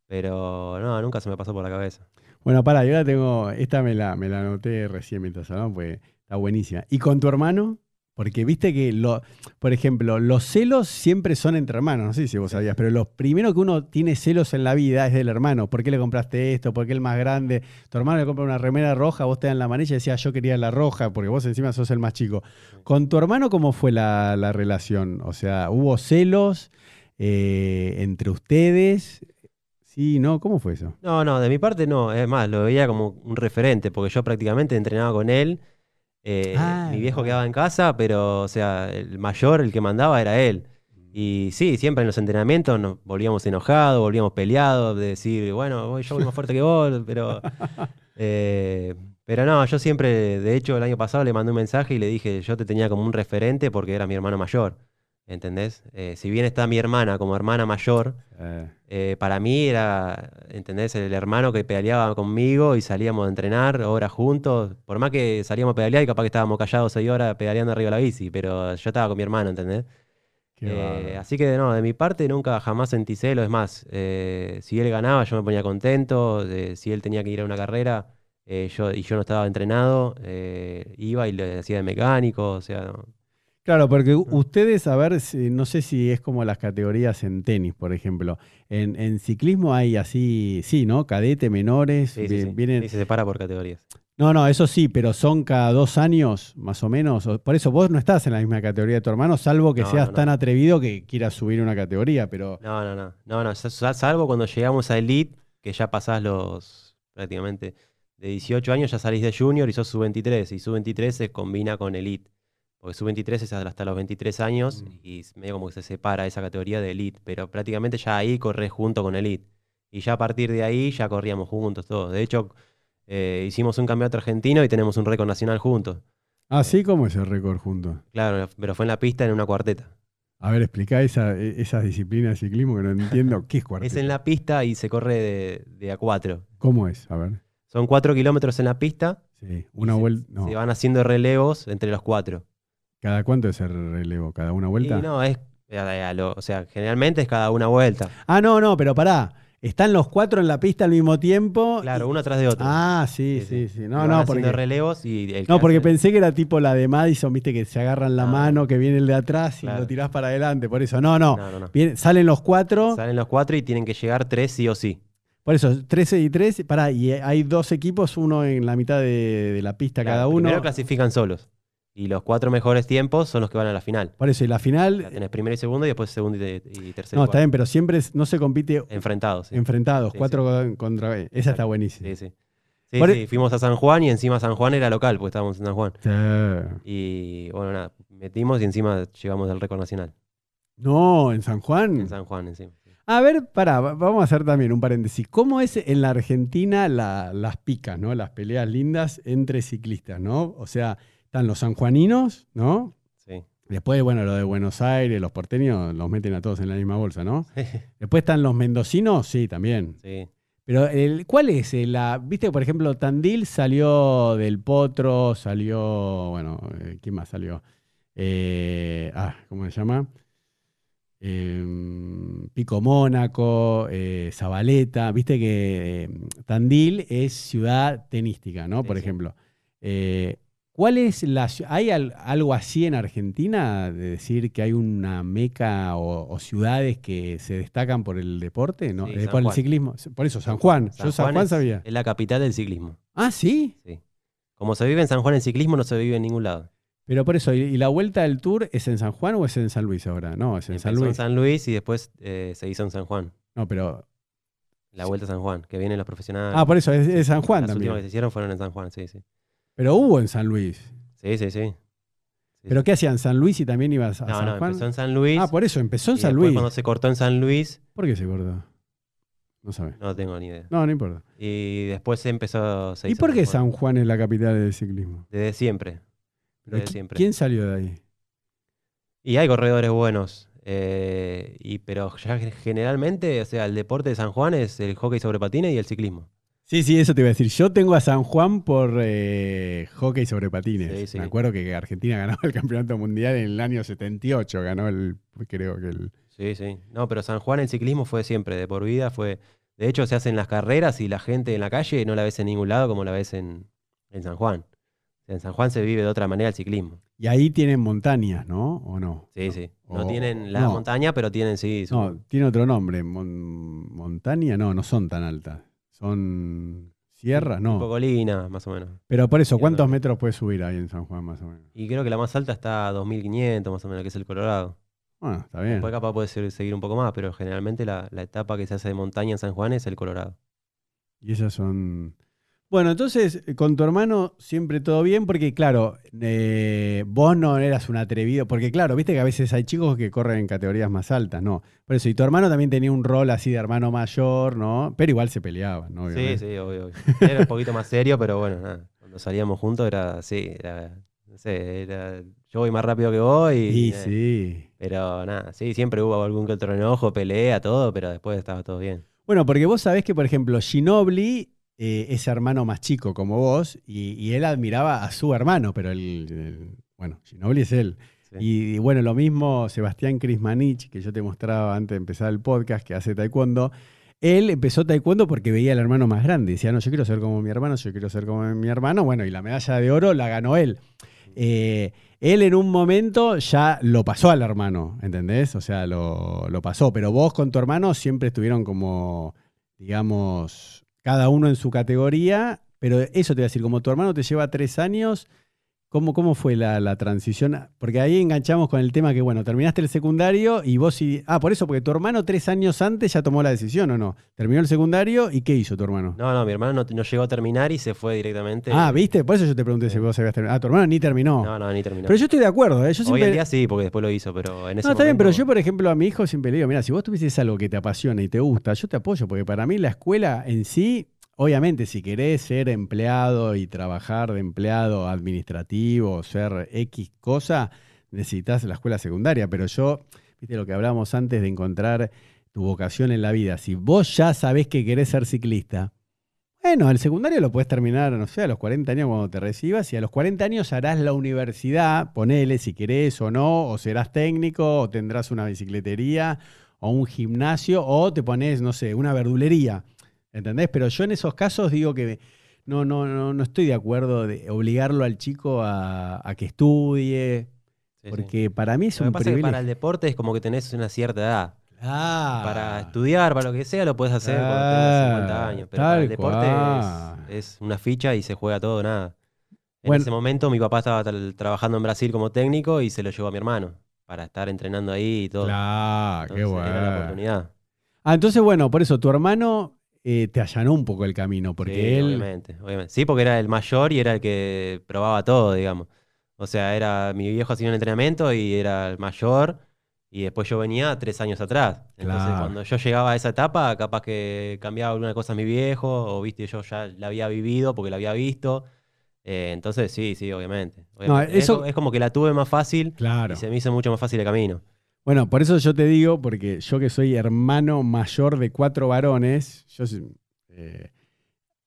Pero no, nunca se me pasó por la cabeza. Bueno, pará, yo la tengo, esta me la, me la anoté recién mientras hablamos, porque está buenísima. ¿Y con tu hermano? Porque viste que, lo, por ejemplo, los celos siempre son entre hermanos, no sé si vos sabías, pero lo primero que uno tiene celos en la vida es del hermano. ¿Por qué le compraste esto? ¿Por qué el más grande? Tu hermano le compra una remera roja, vos te dan la amarilla y decías yo quería la roja, porque vos encima sos el más chico. ¿Con tu hermano cómo fue la, la relación? O sea, ¿hubo celos eh, entre ustedes? Sí, ¿no? ¿Cómo fue eso? No, no, de mi parte no. Es más, lo veía como un referente, porque yo prácticamente entrenaba con él. Eh, Ah, mi viejo quedaba en casa, pero, o sea, el mayor, el que mandaba era él. Y sí, siempre en los entrenamientos nos volvíamos enojados, volvíamos peleados, de decir, bueno, voy- yo voy más fuerte que vos, pero. (laughs) eh, pero no, yo siempre, de hecho, el año pasado le mandé un mensaje y le dije, yo te tenía como un referente porque era mi hermano mayor. ¿Entendés? Eh, si bien está mi hermana como hermana mayor, Eh, eh, para mí era, ¿entendés? El hermano que peleaba conmigo y salíamos a entrenar horas juntos. Por más que salíamos a pedalear y capaz que estábamos callados seis horas pedaleando arriba de la bici, pero yo estaba con mi hermano, ¿entendés? Eh, así que no, de mi parte nunca jamás sentí celo. Es más, si él ganaba yo me ponía contento. si él tenía que ir a una carrera yo, y yo no estaba entrenado, iba y le hacía de mecánico. O sea, no. Claro, porque ustedes, a ver, no sé si es como las categorías en tenis, por ejemplo. En, en ciclismo hay así, sí, ¿no? Cadete, menores, Sí, sí, vi- sí. vienen. Sí, se separa por categorías. No, no, eso sí, pero son cada dos años, más o menos. Por eso vos no estás en la misma categoría de tu hermano, salvo que No, seas no, no. tan atrevido que quieras subir una categoría, pero. No, no, no. No, no. sa- sa- Salvo cuando llegamos a Elite, que ya pasás los prácticamente de 18 años, ya salís de Junior y sos sub-23. Y sub-23 se combina con Elite. Porque sub-23 es hasta los 23 años Mm. y medio como que se separa esa categoría de Elite. Pero prácticamente ya ahí corres junto con Elite. Y ya a partir de ahí ya corríamos juntos todos. De hecho, eh, hicimos un campeonato argentino y tenemos un récord nacional juntos. Así como ese récord juntos. Claro, pero fue en la pista en una cuarteta. A ver, explica esa, e- esas disciplinas de ciclismo que no entiendo. ¿Qué es cuarteto? Es en la pista y se corre de, de a cuatro. ¿Cómo es? A ver. Son cuatro kilómetros en la pista Sí, una se- vuelta. No. Se van haciendo relevos entre los cuatro. ¿Cada cuánto es el relevo? ¿Cada una vuelta? Y no, es. o sea, generalmente es cada una vuelta. Ah, no, no, pero pará. Están los cuatro en la pista al mismo tiempo. Claro, y- uno atrás de otro. Ah, sí, Sí, sí, No, no, porque. relevos y el No, porque hace- pensé que era tipo la de Madison, viste, que se agarran la No. mano, que viene el de atrás y Claro. lo tirás para adelante. Por eso, no, no. No, no, no. Bien, salen los cuatro. Salen los cuatro y tienen que llegar tres sí o sí. Por eso, 13 y 3. Pará, y hay dos equipos, uno en la mitad de, de la pista Claro, cada uno. Primero clasifican solos. Y los cuatro mejores tiempos son los que van a la final. Por eso, y la final. sea, tenés primero y segundo y después segundo y, y tercero. no, está bien, pero siempre es- no se compite. Enfrentados. Sí. enfrentados, Sí, cuatro con- contra. Esa está buenísima. Sí, sí. Sí, Por- sí, fuimos a San Juan y encima San Juan era local, porque estábamos en San Juan. Sí. Y bueno, nada, metimos y encima llegamos al récord nacional. No, en San Juan. En San Juan encima. sí. A ver, pará, va- vamos a hacer también un paréntesis. ¿Cómo es en la Argentina la- las picas, ¿no? Las peleas lindas entre ciclistas, ¿no? O sea, están los sanjuaninos, ¿no? Sí. Después, bueno, lo de Buenos Aires, los porteños los meten a todos en la misma bolsa, ¿no? Después están los mendocinos, sí, también. Sí. Pero, el, ¿cuál es? La, Viste, por ejemplo, Tandil salió del Potro, salió, bueno, eh, ¿quién más salió? Eh, ah, ¿cómo se llama? Eh, Pico Mónaco, eh, Zabaleta. Viste que eh, Tandil es ciudad tenística, ¿no? Sí, Por sí. ejemplo. Eh, ¿Cuál es la ¿Hay al- algo así en Argentina? De decir que hay una meca o, o ciudades que se destacan por el deporte, ¿no? Sí, Eh, San por el ciclismo. Por eso, San Juan. Yo San Juan sabía. es la capital del ciclismo. Ah, sí. Sí. Como se vive en San Juan en ciclismo, no se vive en ningún lado. Pero por eso, ¿y la vuelta del tour es en San Juan o es en San Luis ahora? No, es en San Luis. en San Luis y después eh, se hizo en San Juan. No, pero. La vuelta a San Juan, que vienen los profesionales. Ah, por eso, es, es San Juan Las últimas que también. se hicieron fueron en San Juan, sí, sí. Pero hubo en San Luis. Sí, sí, sí. ¿Pero qué hacían? ¿San Luis y también ibas a No, San no, Juan? empezó en San Luis. Ah, por eso, empezó en y San Luis. Cuando se cortó en San Luis, ¿Por qué se cortó? No sabes. no tengo ni idea. No, no importa. Y después se empezó. se ¿Y por qué. San Juan es la capital del ciclismo? Desde siempre. Desde siempre. ¿Quién salió de ahí? Y hay corredores buenos. eh, y, pero ya ge- generalmente, o sea, el deporte de San Juan es el hockey sobre patines y el ciclismo. Sí, sí, eso te iba a decir. Yo tengo a San Juan por eh, hockey sobre patines. Sí, sí. Me acuerdo que Argentina (laughs) ganó el campeonato mundial en el año 78. Ganó el, creo que el... Sí, sí. No, pero San Juan el ciclismo fue siempre, de por vida fue. De hecho, se hacen las carreras y la gente en la calle no la ves en ningún lado como la ves en, en San Juan. En San Juan se vive de otra manera el ciclismo. Y ahí tienen montañas, ¿no? ¿O no? Sí, sí. No O- tienen la no. montaña, pero tienen, sí. su- No, tiene otro nombre. Mon- montaña, no, no son tan altas. Son sierras, tipo no. colina, más o menos. Pero por eso, ¿cuántos metros puedes subir ahí en San Juan más o menos? Y creo que la más alta está a 2500, más o menos, que es el Colorado. Bueno, está bien. Después capaz puede ser- seguir un poco más, pero generalmente la, la etapa que se hace de montaña en San Juan es el Colorado. Y esas son. Bueno, entonces eh, con tu hermano siempre todo bien, porque claro, eh, vos no eras un atrevido, porque claro, viste que a veces hay chicos que corren en categorías más altas, ¿no? Por eso, y tu hermano también tenía un rol así de hermano mayor, ¿no? Pero igual se peleaban, ¿no? Sí, Obviamente. sí, obvio, obvio. Era un poquito más serio, pero bueno, nada. Cuando salíamos juntos era así, era, no sé, era, yo voy más rápido que vos y... Y eh, sí. Pero nada, sí, siempre hubo algún que otro enojo, pelea, todo, pero después estaba todo bien. Bueno, porque vos sabés que, por ejemplo, Ginobili eh, es hermano más chico como vos, y, y él admiraba a su hermano, pero el, el- bueno, Ginobili es él. Sí. Y, y bueno, lo mismo Sebastián Crismanich, que yo te mostraba antes de empezar el podcast, que hace taekwondo. Él empezó taekwondo porque veía al hermano más grande. Decía, no, yo quiero ser como mi hermano, yo quiero ser como mi hermano. Bueno, y la medalla de oro la ganó él. Eh, él en un momento ya lo pasó al hermano, ¿entendés? O sea, lo, lo pasó. Pero vos con tu hermano siempre estuvieron como, digamos, cada uno en su categoría. Pero eso te voy a decir, como tu hermano te lleva tres años, ¿Cómo, cómo fue la, la transición? Porque ahí enganchamos con el tema que, bueno, terminaste el secundario y vos sí. Ah, por eso, porque tu hermano tres años antes ya tomó la decisión, ¿o no? Terminó el secundario y ¿qué hizo tu hermano? No, no, mi hermano no, no llegó a terminar y se fue directamente. ah, ¿viste? Por eso yo te pregunté si vos habías terminado. Ah, tu hermano ni terminó. No, no, ni terminó. pero yo estoy de acuerdo, ¿eh? Yo Hoy siempre. en día sí, porque después lo hizo, pero en ese No, está bien, pero yo, por ejemplo, a mi hijo siempre le digo, mira, si vos tuvieses algo que te apasiona y te gusta, yo te apoyo, porque para mí la escuela en sí, obviamente, si querés ser empleado y trabajar de empleado administrativo, ser X cosa, necesitas la escuela secundaria, pero yo, viste lo que hablábamos antes de encontrar tu vocación en la vida, si vos ya sabés que querés ser ciclista, bueno, el secundario lo puedes terminar, no sé, a los 40 años cuando te recibas y a los 40 años harás la universidad, ponele si querés o no, o serás técnico, o tendrás una bicicletería, o un gimnasio, o te pones, no sé, una verdulería, ¿entendés? Pero yo en esos casos digo que no, no, no, no estoy de acuerdo de obligarlo al chico a, a que estudie, Sí, sí. porque para mí es Lo que un pasa es que privilegio. para el deporte es como que tenés una cierta edad. Ah, Para estudiar, para lo que sea, lo puedes hacer cuando tengas 50 años. Pero para el deporte es, es una ficha y se juega todo nada. En Bueno. ese momento mi papá estaba tra- trabajando en Brasil como técnico y se lo llevó a mi hermano para estar entrenando ahí y todo. Claro, qué Entonces, Era la bueno. oportunidad. Ah, entonces, bueno, por eso tu hermano eh, te allanó un poco el camino, porque Sí, él. obviamente, obviamente. Sí, porque era el mayor y era el que probaba todo, digamos. O sea, era mi viejo hacía un entrenamiento y era el mayor y después yo venía tres años atrás. Entonces, Claro. cuando yo llegaba a esa etapa, capaz que cambiaba alguna cosa mi viejo o, viste, yo ya la había vivido porque la había visto. Eh, entonces, sí, sí, obviamente. obviamente. Es eso- es, como que la tuve más fácil Claro. y se me hizo mucho más fácil el camino. Bueno, por eso yo te digo, porque yo que soy hermano mayor de cuatro varones, yo eh,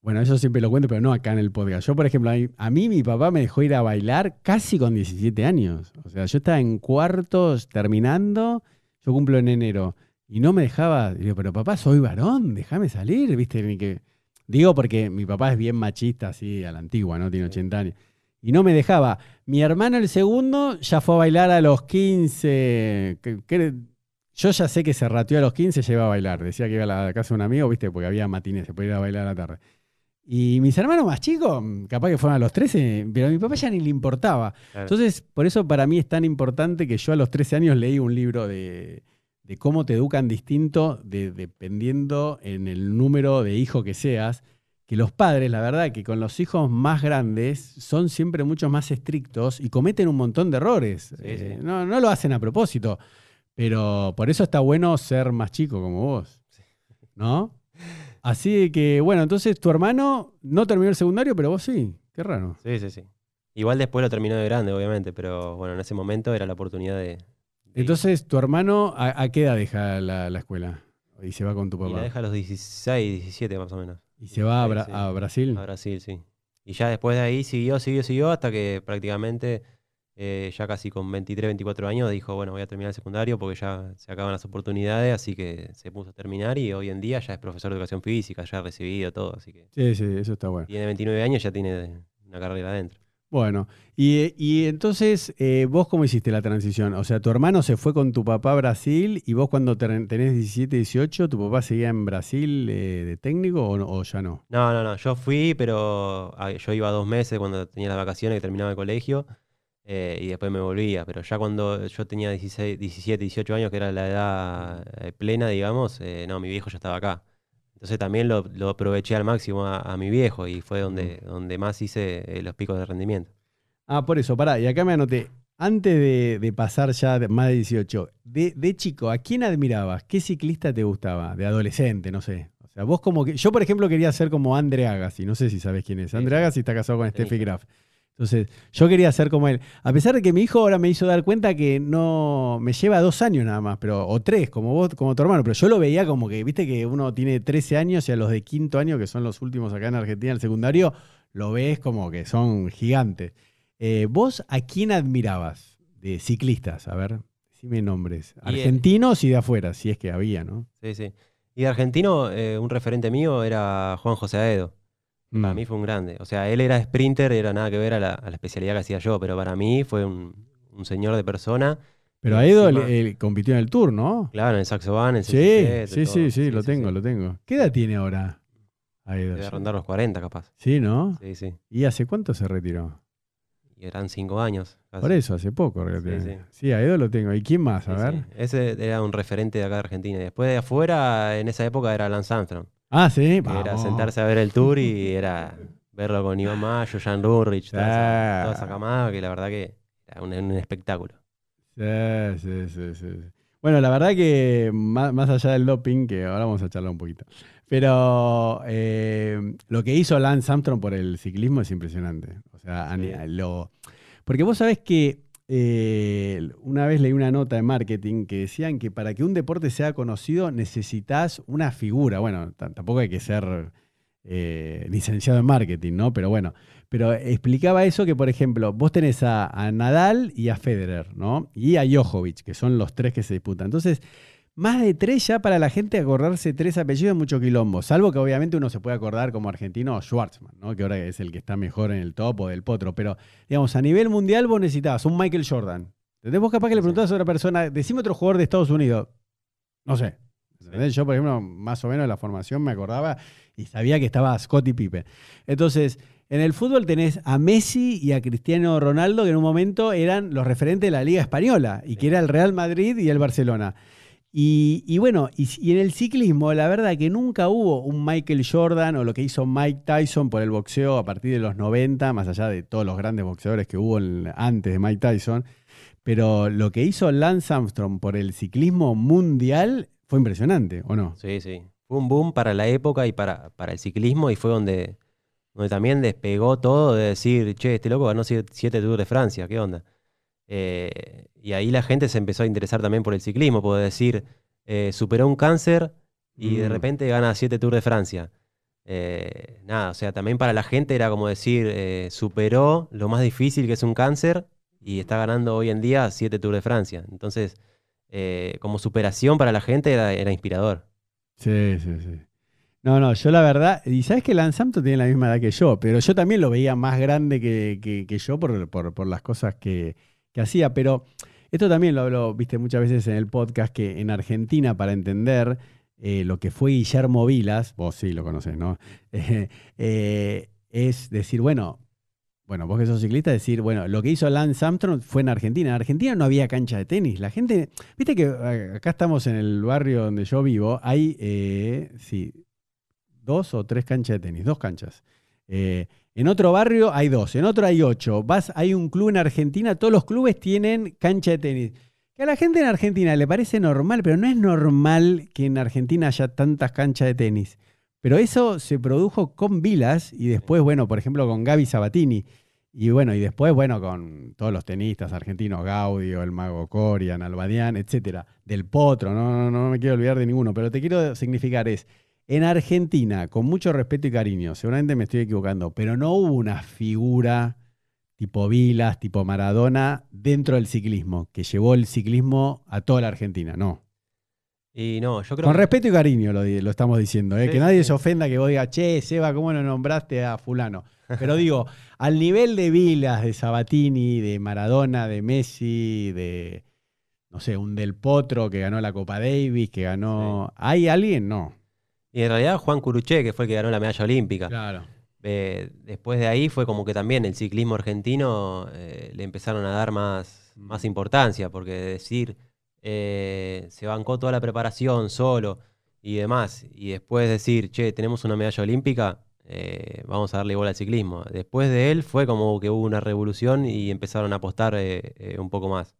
bueno, eso siempre lo cuento, pero no acá en el podcast. Yo, por ejemplo, a mí, a mí mi papá me dejó ir a bailar casi con 17 años. O sea, yo estaba en cuartos terminando, yo cumplo en enero, y no me dejaba, digo, pero papá, soy varón, déjame salir, ¿viste? Ni que... Digo porque mi papá es bien machista, así, a la antigua, ¿no? Tiene 80 años. Y no me dejaba. Mi hermano, el segundo, ya fue a bailar a los 15. que- que- yo ya sé que se rateó a los 15, ya iba a bailar. Decía que iba a la casa de un amigo, ¿viste? Porque había matines, se podía ir a bailar a la tarde. Y mis hermanos más chicos, capaz que fueron a los 13, pero a mi papá ya ni le importaba. Claro. Entonces, por eso para mí es tan importante que yo a los 13 años leí un libro de, de cómo te educan distinto de- dependiendo en el número de hijos que seas. Que los padres, la verdad, que con los hijos más grandes son siempre mucho más estrictos y cometen un montón de errores. Eh, sí. No, no lo hacen a propósito, pero por eso está bueno ser más chico como vos. ¿No? Así que, bueno, entonces tu hermano no terminó el secundario, pero vos sí. Qué raro. Sí, sí, sí. Igual después lo terminó de grande, obviamente, pero bueno, en ese momento era la oportunidad de... de- Entonces, ¿tu hermano a, a qué edad deja la, la escuela? Y se va con tu y la papá. deja a los 16, 17 más o menos. Y se va a, Bra- Sí, sí. a Brasil. A Brasil, sí. Y ya después de ahí siguió, siguió, siguió, hasta que prácticamente eh, ya casi con 23, 24 años dijo, bueno, voy a terminar el secundario porque ya se acaban las oportunidades, así que se puso a terminar y hoy en día ya es profesor de educación física, ya ha recibido todo, así que Sí, sí, eso está bueno. tiene 29 años, ya tiene una carrera adentro. Bueno, y, y entonces, eh, ¿vos cómo hiciste la transición? O sea, tu hermano se fue con tu papá a Brasil y vos cuando ten- tenés 17, 18, ¿tu papá seguía en Brasil eh, de técnico o, ya no? No, no, no, yo fui, pero ah, yo iba dos meses cuando tenía las vacaciones que terminaba el colegio eh, y después me volvía, pero ya cuando yo tenía 16, 17, 18 años, que era la edad eh, plena, digamos, no, mi viejo ya estaba acá. Entonces también lo, lo aproveché al máximo a, a mi viejo y fue donde, donde más hice eh, los picos de rendimiento. Ah, por eso, pará, y acá me anoté. Antes de, de pasar ya de- más de 18, de, de chico, ¿a quién admirabas? ¿Qué ciclista te gustaba? De adolescente, no sé. O sea, vos como que. Yo, por ejemplo, quería ser como Andre Agassi, no sé si sabes quién es. Andre. Agassi está casado con Sí. Steffi Graf. Entonces, yo quería ser como él. A pesar de que mi hijo ahora me hizo dar cuenta que no me lleva dos años nada más, pero, o tres, como vos, como tu hermano, pero yo lo veía como que, viste que uno tiene 13 años y a los de quinto año, que son los últimos acá en Argentina, el secundario, lo ves como que son gigantes. Eh, ¿Vos a quién admirabas de ciclistas? A ver, decime nombres. Y, Argentinos y de afuera, si es que había, ¿no? Sí, sí. Y de argentino, eh, un referente mío era Juan José Aedo. Para Mm. mí fue un grande. O sea, él era sprinter, era nada que ver a la, a la especialidad que hacía yo, pero para mí fue un, un señor de persona. Pero y Aedo encima- él- él compitió en el Tour, ¿no? Claro, en el Saxo Van, en Sí, CCC, sí, todo. sí, sí, lo tengo, lo tengo. ¿Qué edad tiene ahora Aedo? Debe rondar los 40 capaz. Sí, ¿no? Sí, sí. ¿Y hace cuánto se retiró? Y eran 5 años. casi. Por eso, hace poco. Sí, sí. Sí, Aedo lo tengo. ¿Y quién más? Sí, A ver. sí. Ese era un referente de acá de Argentina. Y después de afuera, en esa época era Lance Armstrong. Ah, sí. Vamos. Era sentarse a ver el tour y era verlo con Iván Mayo, Jan Rurrich, toda, esa, toda esa Ah. camada que la verdad que era un, un espectáculo. Sí, sí, sí, sí. sí. Bueno, la verdad que más, más allá del doping, que ahora vamos a charlar un poquito, pero eh, lo que hizo Lance Armstrong por el ciclismo es impresionante. O sea, Sí. lo, porque vos sabés que eh, una vez leí una nota de marketing que decían que para que un deporte sea conocido necesitas una figura. Bueno, tampoco hay que ser eh, licenciado en marketing, ¿no? Pero bueno, pero explicaba eso que, por ejemplo, vos tenés a, a Nadal y a Federer, ¿no? Y a Djokovic, que son los tres que se disputan. Entonces, más de tres ya para la gente acordarse tres apellidos es mucho quilombo, salvo que obviamente uno se puede acordar como argentino Schwartzman, ¿no? que ahora es el que está mejor en el top o del potro, pero digamos, a nivel mundial vos necesitabas un Michael Jordan. ¿Entendés? Vos capaz que le preguntás a otra persona, decime otro jugador de Estados Unidos. No sé. ¿Entendés? Yo, por ejemplo, más o menos de la formación me acordaba y sabía que estaba Scottie Pippen. Entonces, en el fútbol tenés a Messi y a Cristiano Ronaldo, que en un momento eran los referentes de la Liga Española, y que era el Real Madrid y el Barcelona. Y, bueno, y, en el ciclismo, la verdad que nunca hubo un Michael Jordan o lo que hizo Mike Tyson por el boxeo a partir de los 90, más allá de todos los grandes boxeadores que hubo antes de Mike Tyson. Pero lo que hizo Lance Armstrong por el ciclismo mundial fue impresionante, ¿o no? Sí, sí. Fue un boom para la época y para, para el ciclismo y fue donde, donde también despegó todo de decir, che, este loco ganó siete, siete Tours de Francia, ¿qué onda? Eh, y ahí la gente se empezó a interesar también por el ciclismo, por decir, eh, superó un cáncer y de Mm. repente gana siete Tours de Francia. Eh, nada, o sea, también para la gente era como decir, superó lo más difícil que es un cáncer y está ganando hoy en día siete Tours de Francia. Entonces, como superación para la gente era, era inspirador. Sí, sí, sí. No, no, yo la verdad, y sabes que Lance Armstrong tiene la misma edad que yo, pero yo también lo veía más grande que, que- que yo por, por- por las cosas que, que hacía. Pero esto también lo hablo, viste, muchas veces en el podcast, que en Argentina, para entender, eh, lo que fue Guillermo Vilas, vos sí lo conocés, ¿no? (laughs) Eh, es decir, bueno, bueno, vos que sos ciclista, decir, bueno, lo que hizo Lance Armstrong fue en Argentina. En Argentina no había cancha de tenis. La gente, viste que acá estamos en el barrio donde yo vivo, hay, eh, sí, dos o tres canchas de tenis, dos canchas. Eh, en otro barrio hay dos, en otro hay ocho. Vas, hay un club en Argentina, todos los clubes tienen cancha de tenis. Que a la gente en Argentina le parece normal, pero no es normal que en Argentina haya tantas canchas de tenis. Pero eso se produjo con Vilas y después, bueno, por ejemplo, con Gaby Sabatini. Y bueno, y después, bueno, con todos los tenistas argentinos, Gaudio, el Mago Corian, Albadián, etcétera. Del Potro, no, no, no me quiero olvidar de ninguno, pero te quiero significar es, en Argentina, con mucho respeto y cariño, seguramente me estoy equivocando, pero no hubo una figura tipo Vilas, tipo Maradona, dentro del ciclismo, que llevó el ciclismo a toda la Argentina, no. Y no, yo creo Con que- respeto y cariño lo, estamos diciendo, ¿eh? Sí, que nadie sí. se ofenda que vos digas, che, Seba, ¿cómo no nombraste a fulano? Pero digo, (laughs) al nivel de Vilas, de Sabatini, de Maradona, de Messi, de, no sé, un Del Potro que ganó la Copa Davis, que ganó... ¿Hay alguien? No. Y en realidad Juan Curuché, que fue el que ganó la medalla olímpica. Claro. Eh, después de ahí fue como que también el ciclismo argentino eh, le empezaron a dar más, más importancia, porque decir, eh, se bancó toda la preparación solo y demás, y después decir, che, tenemos una medalla olímpica, eh, vamos a darle igual al ciclismo. Después de él fue como que hubo una revolución y empezaron a apostar un poco más.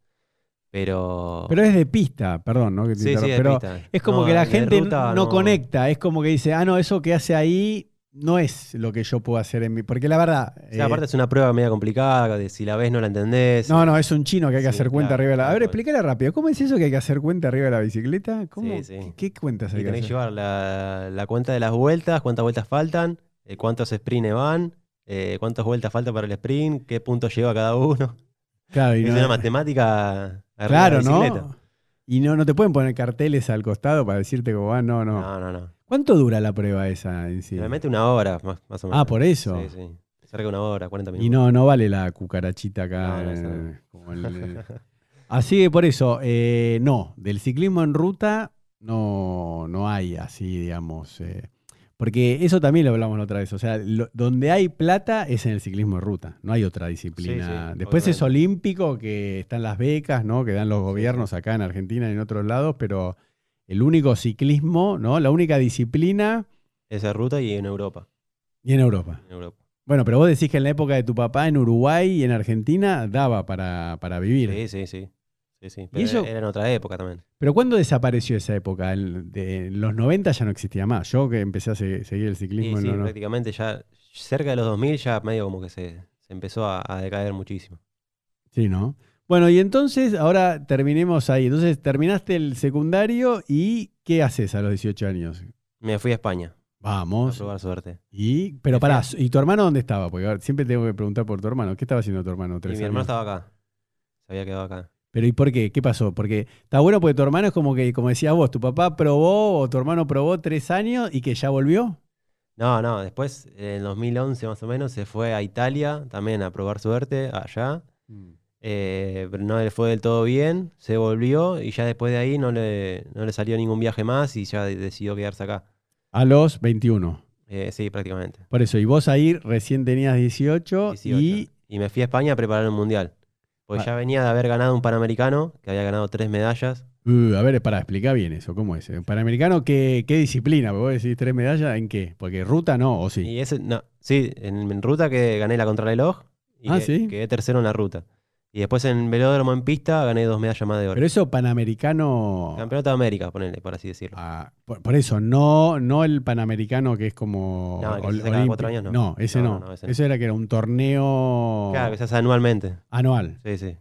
Pero... Pero es de pista, perdón, ¿no? Sí, sí, pero pista. es como No, que la gente ruta no, no. conecta, es como que dice, ah, no, eso que hace ahí no es lo que yo puedo hacer en mi... Porque la verdad... O sea, eh, aparte es una prueba media complicada, de si la ves no la entendés. No, no, es un chino que hay que Sí, hacer cuenta claro, arriba de la. A ver, explícale rápido. ¿Cómo es eso que hay que hacer cuenta arriba de la bicicleta? ¿Cómo? Sí, sí. ¿Qué, qué cuentas hay que tenés hacer? llevar la, la cuenta de las vueltas, cuántas vueltas faltan, eh, cuántos sprints van, eh, cuántas vueltas falta para el sprint, qué puntos lleva cada uno. Claro, y Es no- una matemática (laughs) claro. ¿no? Y no, no te pueden poner carteles al costado para decirte cómo va. No, no. No, no, no. ¿Cuánto dura la prueba esa en sí? Realmente una hora, más, más o menos. Ah, por eso. Sí, sí. Cerca de una hora, 40 minutos. Y no, no vale la cucarachita acá. No, no, eso eh, como el- (laughs) Así que por eso, eh, no, del ciclismo en ruta no, no hay así, digamos. eh, porque eso también lo hablamos la otra vez. O sea, lo- donde hay plata es en el ciclismo en ruta. No hay otra disciplina. sí, Después es olímpico, que están las becas, ¿no? Que dan los gobiernos acá en Argentina y en otros lados, pero el único ciclismo, ¿no? La única disciplina Esa ruta y en Europa. y en Europa. En Europa. Bueno, pero vos decís que en la época de tu papá en Uruguay y en Argentina daba para, para vivir. Sí, sí, sí. Sí, sí. Pero era, era en otra época también. Pero ¿cuándo desapareció esa época? En, de- en los 90 ya no existía más. Yo que empecé a se- seguir el Sí, ciclismo. sí, no, no. prácticamente ya cerca de los 2000 ya medio como que se, se empezó a, a decaer muchísimo. Sí, ¿no? Bueno, y entonces ahora terminemos ahí. Entonces terminaste el secundario y ¿qué haces a los 18 años? Me fui a España a Vamos. probar suerte. Y, pero Me pará, fui ¿y tu hermano dónde estaba? Porque siempre tengo que preguntar por tu hermano. ¿Qué estaba haciendo tu hermano? Y Tres mi hermano estaba acá. Se había quedado acá. Pero ¿y por qué? ¿Qué pasó? Porque está bueno porque tu hermano es como que, como decías vos, tu papá probó o tu hermano probó tres años y que ya volvió. No, no, después en 2011 más o menos se fue a Italia también a probar suerte allá. Eh, pero no le fue del todo bien, se volvió y ya después de ahí no le, no le salió ningún viaje más y ya de- decidió quedarse acá. A los 21. Eh, sí, prácticamente. Por eso, y vos ahí recién tenías 18, 18. y Y me fui a España a preparar un mundial. Pues Ah. ya venía de haber ganado un Panamericano, que había ganado tres medallas. Uh, a ver, para explicar bien eso, ¿cómo es? ¿Un Panamericano qué, qué disciplina? Porque vos decís tres medallas, ¿en qué? Porque ruta no, o sí. Y ese, no, sí, en, en ruta que gané la contrarreloj y Ah, que- ¿sí? quedé tercero en la ruta. Y después en velódromo en pista gané dos medallas más de oro. Pero eso Panamericano. Campeonato de América, ponele, por así decirlo. ah, por, por eso, no, no el Panamericano que es como. No, que se cuatro años, no. ese no. No, no, ese no. Eso era que era un torneo Claro, que se hace anualmente. anual. Sí, sí.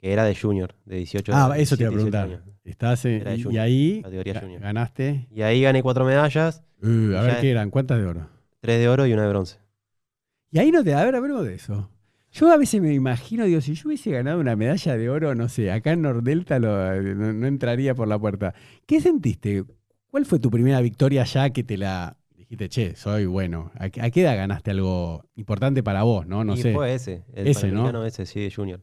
Que era de junior, de 18 Ah, eso te iba a 17, preguntar. 18 años. Estás en- y, y junior, ahí categoría ga- junior. ganaste. Y ahí gané cuatro medallas, Uh, a Y ver qué eran, ¿cuántas de oro? tres de oro y una de bronce. Y ahí no te. A ver, hablemos de eso. Yo a veces me imagino, digo, si yo hubiese ganado una medalla de oro, no sé, acá en Nordelta lo- no, no entraría por la puerta. ¿Qué sentiste? ¿Cuál fue tu primera victoria ya que te la dijiste, che, soy bueno? ¿A, qué- a qué edad ganaste algo importante para vos, no? No y sé. fue ese, el Ese, ¿no? Ese, sí, de junior.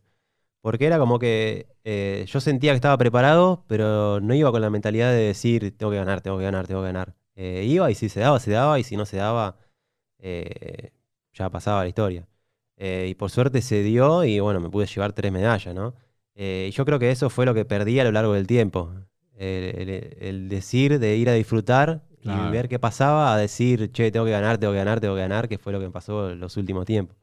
Porque era como que eh, yo sentía que estaba preparado, pero no iba con la mentalidad de decir, tengo que ganar, tengo que ganar, tengo que ganar. Eh, iba y si se daba, se daba, y si no se daba, eh, ya pasaba la historia. Eh, y por suerte se dio y bueno, me pude llevar tres medallas, ¿no? Eh, y yo creo que eso fue lo que perdí a lo largo del tiempo. El, el- el decir de ir a disfrutar Claro. y ver qué pasaba, a decir, che, tengo que ganar, tengo que ganar, tengo que ganar, que fue lo que me pasó los últimos tiempos.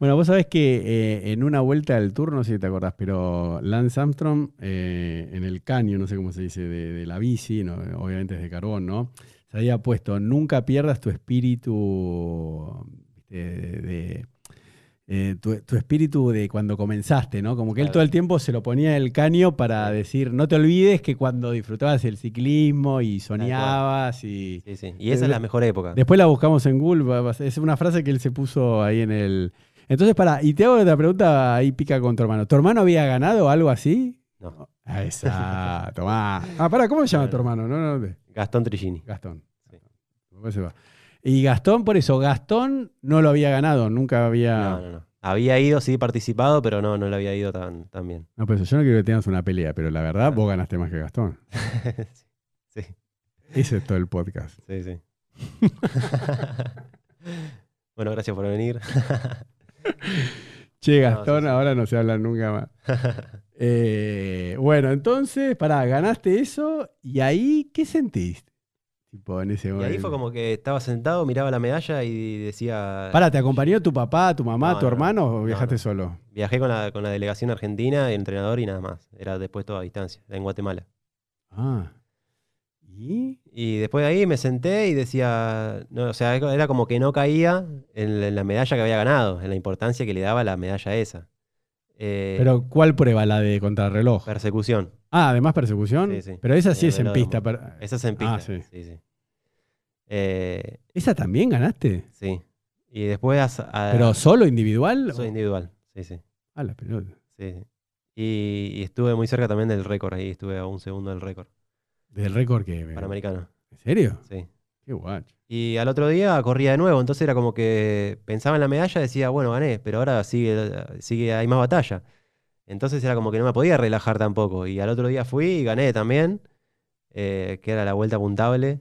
Bueno, vos sabés que eh, en una vuelta del tour, no sé si te acordás, pero Lance Armstrong eh, en el caño, no sé cómo se dice, de, de la bici, no, obviamente es de carbón, ¿no? Se había puesto, nunca pierdas tu espíritu de- eh, tu, tu espíritu de cuando comenzaste, ¿no? Como que él todo el tiempo se lo ponía en el caño para decir, no te olvides que cuando disfrutabas el ciclismo y soñabas y... Sí, sí. Y esa es la mejor época. Después la buscamos en Google, es una frase que él se puso ahí en el... Entonces, para, y te hago otra pregunta, ahí pica con tu hermano. ¿Tu hermano había ganado algo así? No. Ah, Esa, tomá. Ah, para, ¿cómo se llama tu hermano? No, no, no, Gastón Trigini. Gastón. Sí. Después se va. Y Gastón, por eso, Gastón no lo había ganado, nunca había... No, no, no. Había ido, sí, participado, pero no, no le había ido tan, tan bien. No, pero yo no quiero que tengas una pelea, pero la verdad, vos ganaste más que Gastón. (laughs) sí, Ese es todo el podcast. sí, sí. (laughs) bueno, gracias por venir. (laughs) Che, No, Gastón, sí, sí. ahora no se habla nunca más. Eh, bueno, entonces, pará, ganaste eso y ahí, ¿qué sentiste? Tipo, en ese Y momento. ahí fue como que estaba sentado, miraba la medalla y decía... Pará, ¿te acompañó tu papá, tu mamá, No, tu no, hermano o viajaste no. solo? Viajé con la, con la delegación argentina, el entrenador y nada más. Era después todo a distancia, en Guatemala. Ah. ¿Y? Y después de ahí me senté y decía, no, o sea, era como que no caía en la medalla que había ganado, en la importancia que le daba la medalla esa. Eh, ¿Pero cuál prueba? ¿La de contrarreloj? persecución. Ah, además persecución. Sí, sí. Pero esa sí es en pista. per- Esa es en pista. Ah, sí. Eh, ¿Esa también ganaste? sí. Y después a- ¿Pero solo individual? soy individual. Sí, sí. Ah, la pelota. sí, sí. Y, y estuve muy cerca también del récord ahí, estuve a un segundo del récord ¿Del récord que panamericano. ¿En serio? Sí. Qué guacho. Y al otro día corría de nuevo, entonces era como que pensaba en la medalla y decía, bueno, gané, pero ahora sigue, sigue, hay más batalla. Entonces era como que no me podía relajar tampoco. Y al otro día fui y gané también, eh, que era la vuelta puntable,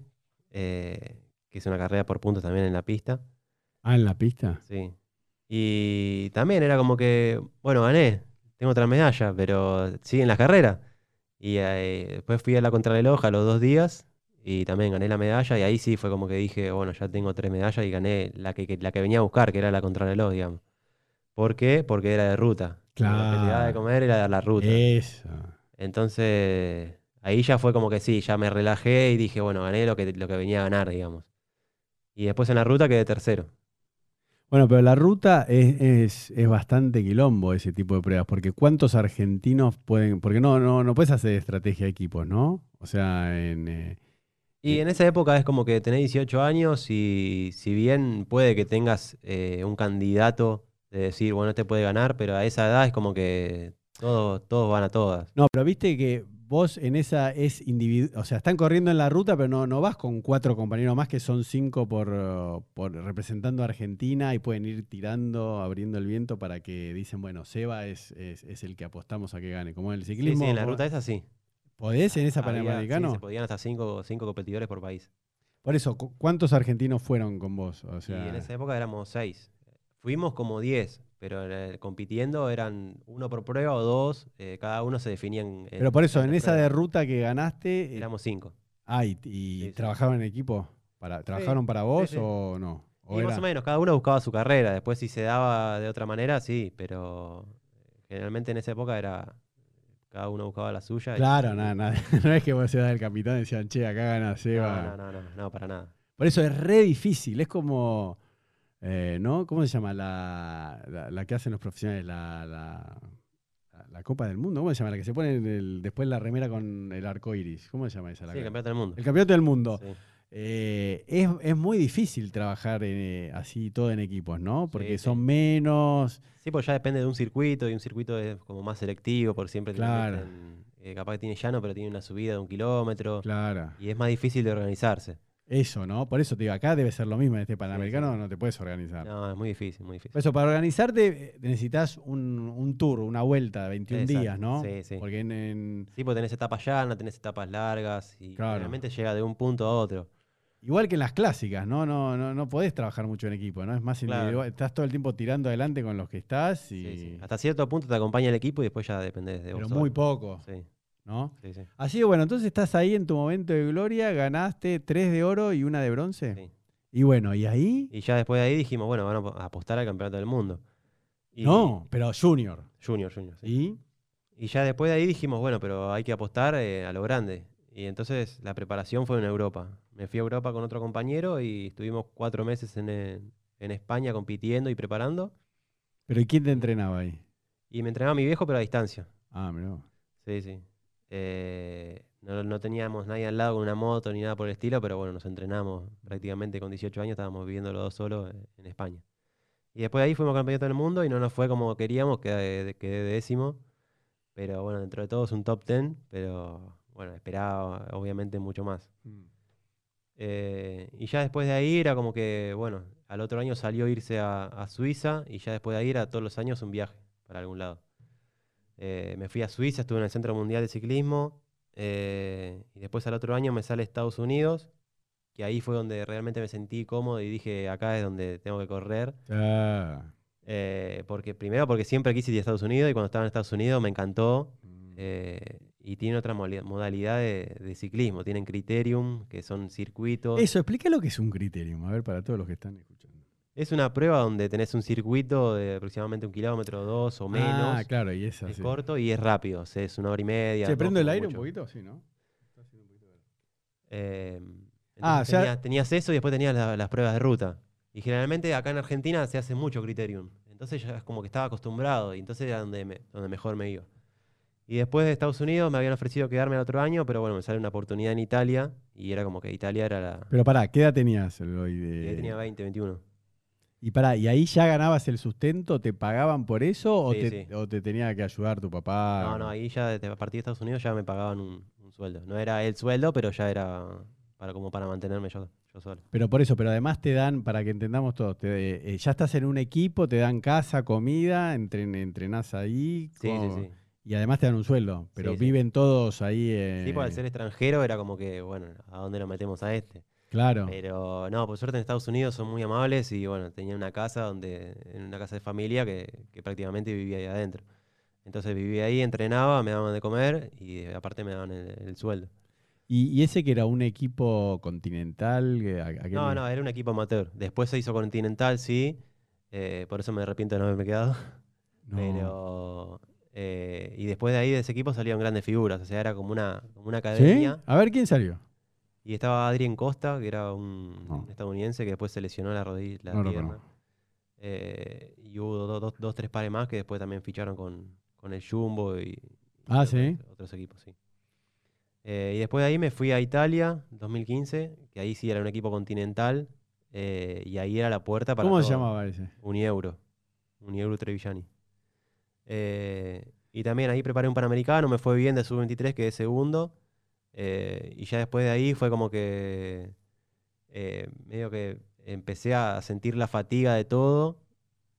eh, que es una carrera por puntos también en la pista. Ah, en la pista. Sí. Y también era como que, bueno, gané, tengo otra medalla, pero sigue en la carrera. Y eh, después fui a la contrarreloj a los dos días y también gané la medalla. Y ahí sí fue como que dije, bueno, ya tengo tres medallas y gané la que, que- la que venía a buscar, que era la contrarreloj, digamos. ¿Por qué? Porque era de ruta. Lo que te daba de Claro. comer era la ruta. Eso. Entonces, ahí ya fue como que sí, ya me relajé y dije, bueno, gané lo que, lo que venía a ganar, digamos. Y después en la ruta quedé tercero. Bueno, pero la ruta es, es- es bastante quilombo ese tipo de pruebas, porque ¿cuántos argentinos pueden? Porque no, no, no puedes hacer estrategia de equipos, ¿no? O sea, en, eh, Y en esa época es como que tenés 18 años y si bien puede que tengas eh, un candidato de decir, bueno, este puede ganar, pero a esa edad es como que todos, todos van a todas. No, pero viste que vos en esa es individual, o sea, están corriendo en la ruta, pero no, no vas con cuatro compañeros más que son cinco por, por representando a Argentina y pueden ir tirando, abriendo el viento para que dicen, bueno, Seba es, es, es el que apostamos a que gane. Como en el ciclismo. sí, en la ruta es así. ¿Podés en esa Había- sí, Panamericano? se podían hasta cinco, cinco competidores por país. Por eso, ¿cu- ¿cuántos argentinos fueron con vos? O y sea, en esa época éramos seis. Fuimos como 10, pero eh, compitiendo eran uno por prueba o dos, eh, cada uno se definían. en pero por eso, en esa de ruta que ganaste, eh, Éramos cinco. ah, y, y Sí, sí. trabajaron en equipo. Para, ¿Trabajaron para vos sí. o no? ¿O Y más era- o menos, cada uno buscaba su carrera. Después, si se daba de otra manera, sí, pero generalmente en esa época era. Cada uno buscaba la suya. y- Claro, nada, nada. (laughs) No es que vos seas el capitán y decían, che, acá gana No, Seba. no, no, no, no, para nada. Por eso es re difícil. Es como, eh, ¿no? ¿Cómo se llama? La, la, la que hacen los profesionales, la, la, Copa del Mundo. ¿Cómo se llama? La que se pone en el- después la remera con el arco iris. ¿Cómo se llama esa? La Sí, que- campeonato del mundo. el campeonato del mundo. Sí. Eh, es, es muy difícil trabajar eh, así todo en equipos, ¿no? Porque sí. son menos. Sí, pues ya depende de un circuito y un circuito es como más selectivo, por siempre Claro. eh, capaz que tiene llano, pero tiene una subida de un kilómetro Claro. y es más difícil de organizarse. Eso, ¿no? Por eso te digo, acá debe ser lo mismo en este Panamericano, no te puedes organizar. No, es muy difícil, muy Por difícil. eso, para organizarte eh, necesitas un, un tour, una vuelta de 21 Exacto, días, ¿no? sí, sí. Porque en, en- Sí, porque tenés etapas llanas, tenés etapas largas y Claro. realmente llega de un punto a otro. Igual que en las clásicas, ¿no? No, no, no podés trabajar mucho en equipo, ¿no? Es más Claro. individual. Estás todo el tiempo tirando adelante con los que estás y. Sí, sí. Hasta cierto punto te acompaña el equipo y después ya dependés de Pero vos muy solo. poco, Sí, ¿no? sí, sí. Así que bueno, entonces estás ahí en tu momento de gloria, ganaste tres de oro y una de bronce. sí. Y bueno, ¿y ahí? Y ya después de ahí dijimos, bueno, vamos a apostar al campeonato del mundo. Y- No, pero junior. Junior, junior. sí. ¿Y? Y ya después de ahí dijimos, bueno, pero hay que apostar eh, a lo grande. Y entonces la preparación fue en Europa. Me fui a Europa con otro compañero y estuvimos cuatro meses en, eh, en España compitiendo y preparando. ¿Pero ¿y quién te entrenaba ahí? Y me entrenaba mi viejo, pero a distancia. Ah, mira. Sí, sí. Eh, no, no teníamos nadie al lado con una moto ni nada por el estilo, pero bueno, nos entrenamos prácticamente con 18 años, estábamos viviendo los dos solos eh, en España. Y después de ahí fuimos campeonato del mundo y no nos fue como queríamos, quedé, quedé décimo. Pero bueno, dentro de todo es un top 10, pero bueno, esperaba obviamente mucho más. Eh, y ya después de ahí era como que, bueno, al otro año salió irse a, a Suiza y ya después de ahí era todos los años un viaje para algún lado. Eh, me fui a Suiza, estuve en el Centro Mundial de Ciclismo eh, y después al otro año me sale Estados Unidos, que ahí fue donde realmente me sentí cómodo y dije, acá es donde tengo que correr. Ya. Eh, porque primero porque siempre quise ir a Estados Unidos y cuando estaba en Estados Unidos me encantó. eh, y tiene otra modalidad de, de ciclismo. Tienen criterium, que son circuitos. Eso, explica lo que es un criterium, a ver, para todos los que están escuchando. Es una prueba donde tenés un circuito de aproximadamente un kilómetro dos o menos. Ah, claro, y esa. Es sí. corto y es rápido. o sea, es una hora y media. ¿Se prende el aire un poquito? Sí, ¿no? Eh, Ah, o sea- tenías, tenías eso y después tenías la- las pruebas de ruta. Y generalmente acá en Argentina se hace mucho criterium. Entonces ya es como que estaba acostumbrado y entonces era donde, me- donde mejor me iba. Y después de Estados Unidos me habían ofrecido quedarme el otro año, pero bueno, me sale una oportunidad en Italia y era como que Italia era la... Pero pará, ¿qué edad tenías, Eloy? de- y ahí tenía 20, 21. Y pará, ¿y ahí ya ganabas el sustento? ¿Te pagaban por eso o, Sí, te, sí. o te tenía que ayudar tu papá? No, no, ahí ya a partir de Estados Unidos ya me pagaban un, un sueldo. No era el sueldo, pero ya era para como para mantenerme yo, yo solo. Pero por eso, pero además te dan, para que entendamos todos, te- eh, ya estás en un equipo, te dan casa, comida, entren, entrenás ahí. Sí, sí, sí. Y además te dan un sueldo, pero Sí, sí. viven todos ahí. eh, Sí, pues al ser extranjero era como que, bueno, ¿a dónde lo metemos a este? Claro. Pero no, por suerte en Estados Unidos son muy amables y bueno, tenía una casa donde, en una casa de familia que, que prácticamente vivía ahí adentro. Entonces vivía ahí, entrenaba, me daban de comer y aparte me daban el, el sueldo. ¿Y, y ese que era un equipo continental? a- a No, no, era un equipo amateur. Después se hizo Continental, sí. eh, por eso me arrepiento de no haberme quedado. No. Pero. Eh, y después de ahí de ese equipo salieron grandes figuras. O sea, era como una, como una ¿Sí? academia. A ver quién salió. Y estaba Adrien Costa, que era un No. estadounidense que después se lesionó la rodilla, la No pierna. Eh, y hubo do- do- dos, tres pares más que después también ficharon con, con el Jumbo y, y Ah, otros- ¿sí? otros equipos, sí. Eh, y después de ahí me fui a Italia, 2015, que ahí sí era un equipo continental, eh, y ahí era la puerta para ¿Cómo se todo. llamaba ese? Unieuro, Unieuro Trevigiani. Eh, y también ahí preparé un Panamericano, me fue bien de sub-23, quedé segundo. eh, y ya después de ahí fue como que eh, medio que empecé a sentir la fatiga de todo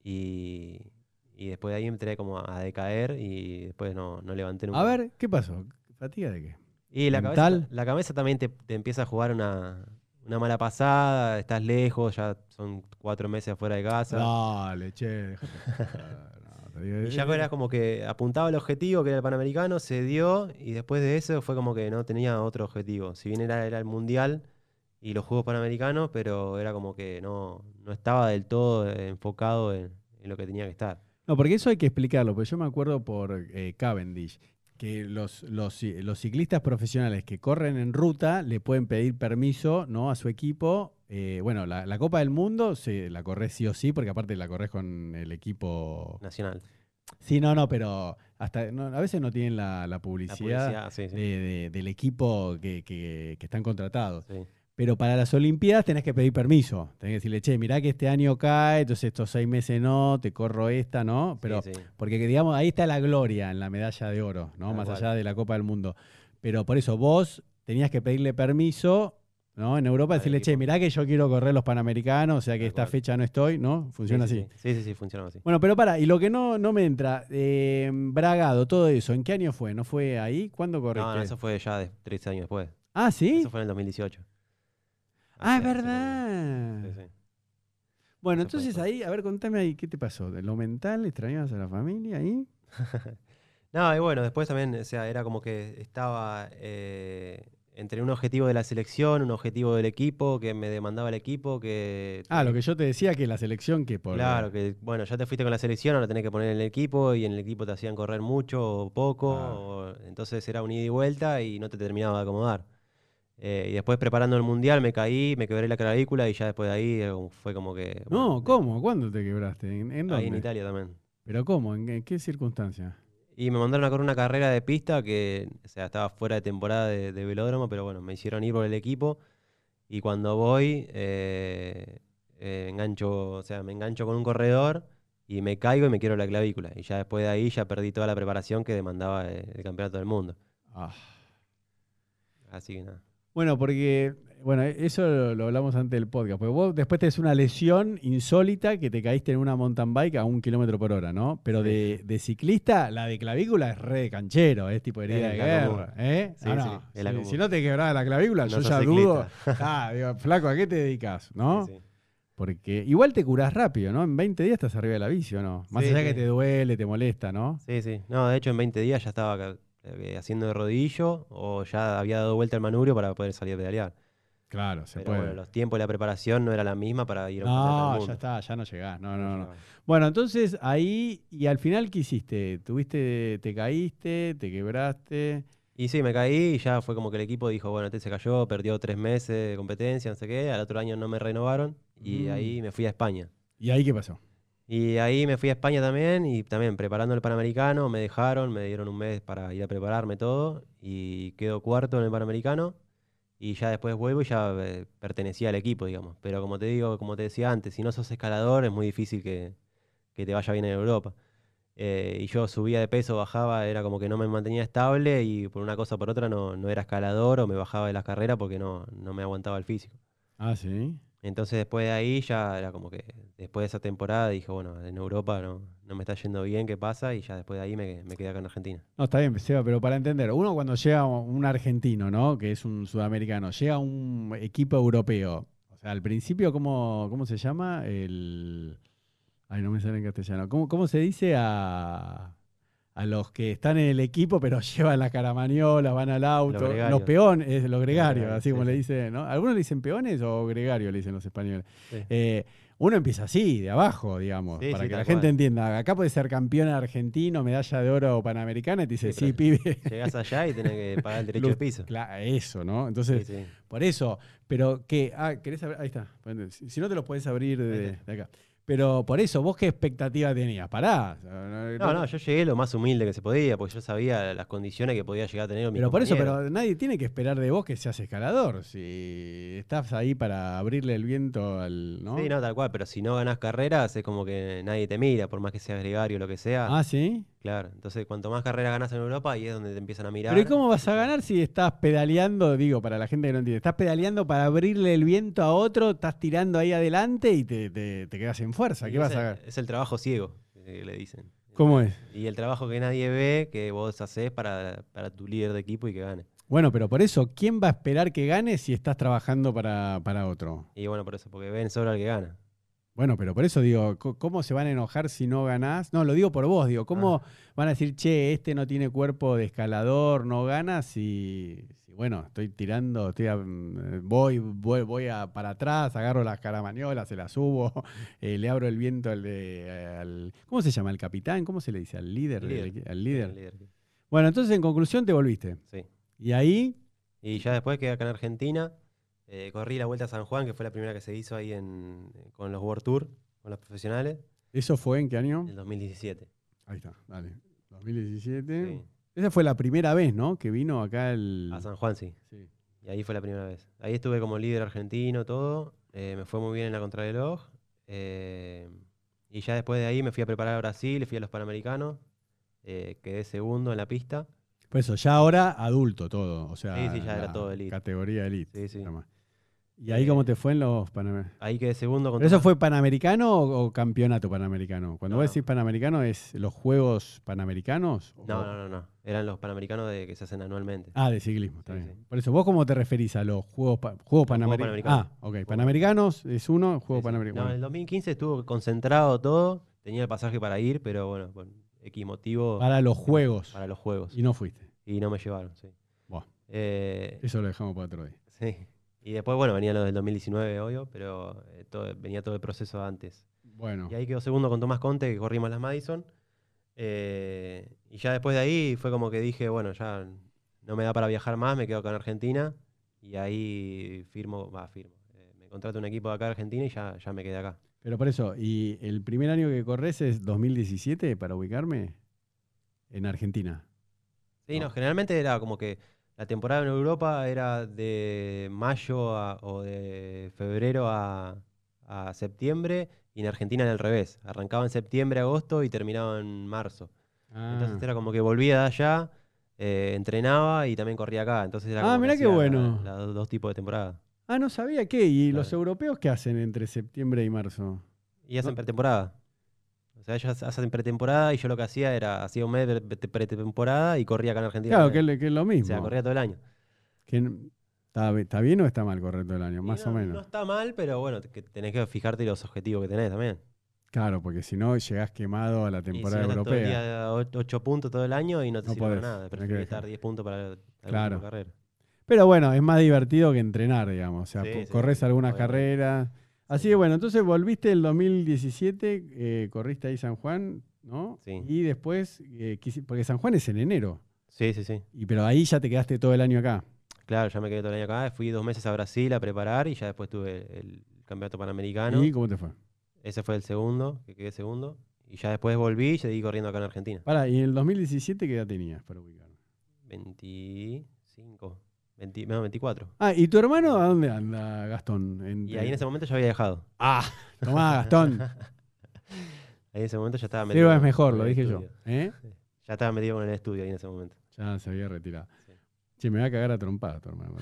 y, y después de ahí entré como a decaer y después no, no levanté nunca. A ver, ¿qué pasó? ¿Fatiga de qué? Y la cabeza, la cabeza también te, te empieza a jugar una, una mala pasada, estás lejos, ya son cuatro meses afuera de casa. Dale, che, déjate. (laughs) Y ya era como que apuntaba el objetivo, que era el Panamericano, se dio, y después de eso fue como que no tenía otro objetivo. Si bien era, era el Mundial y los Juegos Panamericanos, pero era como que no, no estaba del todo eh, enfocado en, en lo que tenía que estar. No, porque eso hay que explicarlo, porque yo me acuerdo por eh, Cavendish, que los, los, los ciclistas profesionales que corren en ruta le pueden pedir permiso ¿no? a su equipo. Eh, bueno, la, la Copa del Mundo se la corres sí o sí, porque aparte la corres con el equipo. Nacional. Sí, no, no, pero hasta no, a veces no tienen la, la La publicidad, publicidad, sí, sí. de- de- del equipo que, que- que están contratados. sí. Pero para las Olimpiadas tenés que pedir permiso. Tenés que decirle, che, mirá que este año cae, entonces estos seis meses no, te corro esta, ¿no? Pero porque que, digamos, ahí está la gloria en la medalla de oro, ¿no? Más allá de la Copa del Mundo. Pero por eso vos tenías que pedirle permiso ¿no? En Europa decirle, che, mirá que yo quiero correr los Panamericanos, o sea que esta fecha no estoy, ¿no? Funciona sí, así. Sí, sí, sí, funciona así. Bueno, pero para, y lo que no, no me entra, eh, Bragado, todo eso, ¿en qué año fue? ¿No fue ahí? ¿Cuándo corriste? No, no, eso fue ya de 13 años después. ah, ¿sí? Eso fue en el 2018. ah, es verdad. sí, sí. Bueno, Eso entonces ahí, a ver, contame ahí, ¿qué te pasó? ¿De lo mental? ¿Extrañabas a la familia ahí? (laughs) No, y bueno, después también, o sea, era como que estaba eh, entre un objetivo de la selección, un objetivo del equipo, que me demandaba el equipo, que... Ah, lo que yo te decía, que la selección que por... Claro, que bueno, ya te fuiste con la selección, ahora tenés que poner en el equipo y en el equipo te hacían correr mucho o poco, Ah. o- entonces era un ida y vuelta y no te terminaba de acomodar. Eh, y después preparando el mundial me caí, me quebré la clavícula y ya después de ahí eh, fue como que... No, ¿cómo? ¿Cuándo te quebraste? ¿En, en Ahí en? Italia también. ¿Pero cómo? ¿En, en qué circunstancia? Y me mandaron a correr una carrera de pista que, o sea, estaba fuera de temporada de, de velódromo, pero bueno, me hicieron ir por el equipo. Y cuando voy, eh, eh, engancho, o sea, me engancho con un corredor y me caigo y me quiero la clavícula. Y ya después de ahí ya perdí toda la preparación que demandaba eh, el campeonato del mundo. Ah. Así que nada. Bueno, porque, bueno, eso lo, lo hablamos antes del podcast, porque vos después tenés una lesión insólita que te caíste en una mountain bike a un kilómetro por hora, ¿no? Pero de, de ciclista, la de clavícula es re de canchero, es tipo herida de guerra. ¿eh? Sí, Ah, no, si, no te quebraba la clavícula, No yo ya dudo. Ah, digo, flaco, ¿a qué te dedicas? ¿no? Sí. Porque igual te curás rápido, ¿no? En 20 días estás arriba de la bici, ¿o no? Más allá que te duele, te molesta, ¿no? Sí, sí. No, de hecho en 20 días ya estaba eh, haciendo de rodillo o ya había dado vuelta el manubrio para poder salir a pedalear. Claro, se Pero puede. bueno, los tiempos y la preparación no era la misma para ir a no, mundo. ya está, ya no llegás. No, no, no. Bueno, entonces ahí, y al final, ¿qué hiciste? ¿Tuviste, te caíste, te quebraste? Y sí, me caí y ya fue como que el equipo dijo, bueno, este se cayó, perdió tres meses de competencia, no sé qué, al otro año no me renovaron y Mm. ahí me fui a España. ¿Y ahí qué pasó? Y ahí me fui a España también y también preparando el Panamericano, me dejaron, me dieron un mes para ir a prepararme todo y quedo cuarto en el Panamericano y ya después vuelvo y ya eh, pertenecía al equipo, digamos. Pero como te digo, como te decía antes, si no sos escalador es muy difícil que, que te vaya bien en Europa. Eh, y yo subía de peso, bajaba, era como que no me mantenía estable y por una cosa o por otra no, no era escalador o me bajaba de las carreras porque no, no me aguantaba el físico. Ah, sí. Entonces después de ahí ya era como que después de esa temporada dije, bueno, en Europa no, no me está yendo bien, ¿qué pasa? Y ya después de ahí me, me quedé acá en Argentina. No, está bien, Seba, pero para entender, uno cuando llega un argentino, ¿no? Que es un sudamericano, llega un equipo europeo. O sea, al principio, ¿cómo, cómo se llama? El. Ay, no me sale en castellano. ¿Cómo, cómo se dice a, a los que están en el equipo, pero (laughs) llevan la caramaniola, van al auto? Los, gregarios. peones, es los gregarios, así sí, como le dicen, ¿no? Algunos le dicen peones o gregarios, le dicen los españoles. Sí. Eh, uno empieza así, de abajo, digamos, Sí, para que la gente cual. entienda. Acá puede ser campeón argentino, medalla de oro panamericana, y te dice, Sí, pibe. (laughs) Llegás allá y tenés que pagar el derecho de piso. Cla- eso, ¿no? Entonces, por eso, pero que, ah, ¿querés abrir? Ahí está. Si no te lo puedes abrir de acá. Pero por eso, ¿vos qué expectativa tenías? Pará. No, no, yo llegué lo más humilde que se podía, porque yo sabía las condiciones que podía llegar a tener mi Pero por eso, pero nadie tiene que esperar de vos que seas escalador. Si estás ahí para abrirle el viento al. ¿no? Sí, no, tal cual, pero si no ganás carreras es como que nadie te mira, por más que seas gregario o lo que sea. Ah, sí. Claro, entonces cuanto más carreras ganas en Europa, ahí es donde te empiezan a mirar. Pero ¿y cómo vas a ganar si estás pedaleando? Digo, para la gente que no entiende, estás pedaleando para abrirle el viento a otro, estás tirando ahí adelante y te, te- te quedas en fuerza. ¿Qué vas a ganar? Es el trabajo ciego, que le dicen. ¿Cómo es? Y el trabajo que nadie ve, que vos haces para, para tu líder de equipo y que gane. Bueno, pero por eso, ¿quién va a esperar que gane si estás trabajando para, para otro? Y bueno, por eso, porque ven solo al que gana. Bueno, pero por eso digo, ¿cómo se van a enojar si no ganás? No, lo digo por vos, digo, ¿cómo Ah. van a decir, che, este no tiene cuerpo de escalador, no gana si, si, bueno, estoy tirando, estoy a- mm, voy, voy, voy a- para atrás, agarro las caramañolas, se las subo, (laughs) eh, le abro el viento al, de, al- ¿Cómo se llama? ¿Al capitán? ¿Cómo se le dice? ¿Al líder? El líder. equi- ¿Al líder? El líder. Bueno, entonces en conclusión te volviste. Sí. Y ahí, Y ya después quedé acá en Argentina. Eh, corrí la Vuelta a San Juan, que fue la primera que se hizo ahí en, con los World Tour, con los profesionales, ¿eso fue en qué año? en el 2017. Ahí está, dale. 2017. Sí. Esa fue la primera vez, ¿no? Que vino acá el... A San Juan, sí. Sí. Y ahí fue la primera vez. Ahí estuve como líder argentino, todo. eh, me fue muy bien en la contrarreloj. eh, y ya después de ahí me fui a preparar a Brasil, fui a los Panamericanos. eh, quedé segundo en la pista. Por eso, ya ahora adulto todo. O sea, Sí, sí, ya era todo elite. Categoría elite. Sí, sí. ¿Y ahí cómo te fue en los Panamericanos? Ahí quedé segundo con ¿Pero eso fue panamericano o, o campeonato panamericano? Cuando No, vos no. decís panamericano, ¿es los Juegos Panamericanos? o- No, no, no, no. Eran los panamericanos de, que se hacen anualmente. Ah, de ciclismo, está Sí, bien. sí. Por eso, ¿vos cómo te referís a los Juegos, pa- juegos Panamericanos? Panamericanos. Ah, ok. Panamericanos es uno, Juego Sí, sí. Panamericano. No, en el 2015 estuvo concentrado todo. Tenía el pasaje para ir, pero bueno, por X motivo. para los Juegos. para los juegos. Y no fuiste. Y no me llevaron, sí. Buah, Eh, eso lo dejamos para otro día. sí. Y después, bueno, venía lo del 2019, obvio, pero eh, todo- venía todo el proceso antes. Bueno, Y ahí quedó segundo con Tomás Conte, que corrimos las Madison. Eh, y ya después de ahí fue como que dije, bueno, ya no me da para viajar más, me quedo acá en Argentina. Y ahí firmo, va, firmo. Eh, me contrato un equipo de acá en Argentina y ya, ya me quedé acá. pero por eso, ¿y el primer año que corres es 2017 para ubicarme? En Argentina. Sí, no, No. generalmente era como que la temporada en Europa era de mayo a- o de febrero a, a septiembre y en Argentina era al revés. Arrancaba en septiembre, agosto y terminaba en marzo. Entonces Ah. era como que volvía de allá, eh, entrenaba y también corría acá. Entonces era Ah, como que mirá qué bueno. los dos tipos de temporada. Ah, no sabía qué. ¿Y los europeos qué hacen entre septiembre y marzo? Y hacen No. pretemporada. O sea, ellos hacen pretemporada y yo lo que hacía era, hacía un mes de pre- pretemporada y corría acá en Argentina. Claro, que, es- que es lo O mismo. sea, corría todo el año. ¿está, bien o está mal correr todo el año? Y Más no- o menos. No está mal, pero bueno, que tenés que fijarte los objetivos que tenés también. Claro, porque si no llegás quemado a la Y si temporada todo el europea. día o- ocho puntos todo el año y no te No sirve para nada. Preferís estar 10 puntos para la la Claro. última carrera. Pero bueno, es más divertido que entrenar, digamos. O sea, Sí, po- sí, corres algunas obviamente. carreras. Así Sí. que bueno, entonces volviste el 2017, eh, corriste ahí San Juan, ¿no? Sí. Y después, eh, porque San Juan es en enero. Sí, sí, sí. Y, pero ahí ya te quedaste todo el año acá. Claro, ya me quedé todo el año acá. Fui dos meses a Brasil a preparar y ya después tuve el campeonato panamericano. ¿Y cómo te fue? Ese fue el segundo, que quedé segundo. Y ya después volví y seguí corriendo acá en Argentina. Pará, ¿y en el 2017 qué edad tenías para ubicar? 25, 20, no, 24. Ah, ¿y tu hermano a dónde anda, Gastón? En- Y ahí en ese momento ya había dejado. Ah, tomá, Gastón. (laughs) Ahí en ese momento ya estaba Seba es con- mejor, lo el dije yo. estudio. ¿Eh? Ya estaba metido con el estudio ahí en ese momento. Ya se había retirado. Sí. Che, me va a cagar a trompada tu hermano.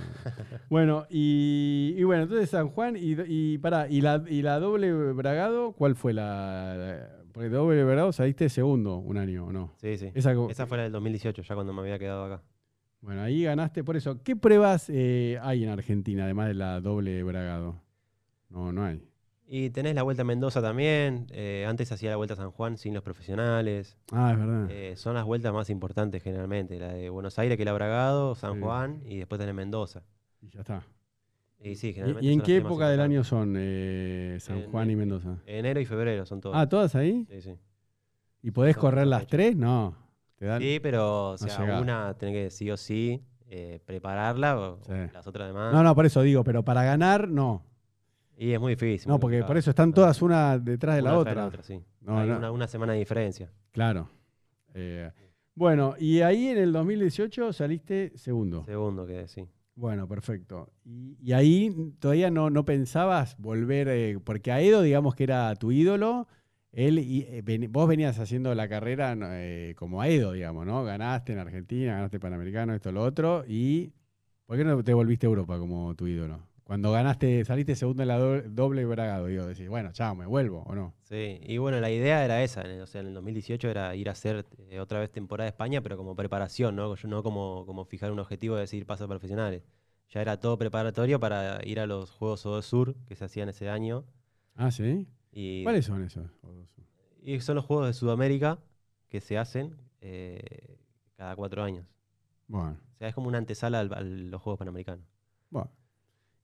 bueno, y, y bueno, entonces San Juan y, y pará, y la, y la doble bragado, ¿cuál fue la, la- Porque doble bragado saliste segundo un año, ¿o no? Sí, sí. Esa fue la del 2018, ya cuando me había quedado acá. Bueno, ahí ganaste por eso. ¿Qué pruebas eh, hay en Argentina, además de la doble bragado? No, no hay. Y tenés la Vuelta a Mendoza también. eh, antes hacía la Vuelta a San Juan sin los profesionales. Ah, es verdad. Eh, son las vueltas más importantes generalmente. La de Buenos Aires, que la Bragado, San Sí. Juan y después tenés Mendoza. y ya está. Y sí, ¿Y, generalmente y en qué época del año son eh, San En- Juan y Mendoza? Enero y febrero son todas. Ah, ¿todas ahí? Sí, sí. ¿Y podés Son correr las tres? No. ¿Te dan? Sí, pero o No sea, una tenés que sí o sí eh, prepararla, o, o Sí. las otras demás. No, no, por eso digo, pero para ganar, no. Y es muy difícil. No, muy porque por eso están No. todas una detrás de la Una otra. tras sí. No, Hay. Una, una semana de diferencia. Claro. Eh, bueno, y ahí en el 2018 saliste segundo. Segundo que sí. Bueno, perfecto. Y, y ahí todavía no, no pensabas volver, eh, porque Aedo, digamos que era tu ídolo, él y, eh, ven- vos venías haciendo la carrera eh, como Aedo, digamos, ¿no? Ganaste en Argentina, ganaste Panamericano, esto, lo otro, y ¿por qué no te volviste a Europa como tu ídolo? Cuando ganaste, saliste segundo en la do- doble bragado, digo, decís, bueno, chao, me vuelvo, ¿o no? Sí, y bueno, la idea era esa, o sea, en el 2018 era ir a hacer eh, otra vez temporada de España, pero como preparación, ¿no? Yo no como, como fijar un objetivo de decir pasos profesionales. Ya era todo preparatorio para ir a los Juegos Odo Sur que se hacían ese año. Ah, ¿sí? Y, ¿Cuáles son esos? y son los Juegos de Sudamérica que se hacen eh, cada cuatro años. Bueno. O sea, es como una antesala al- a los Juegos Panamericanos. Bueno.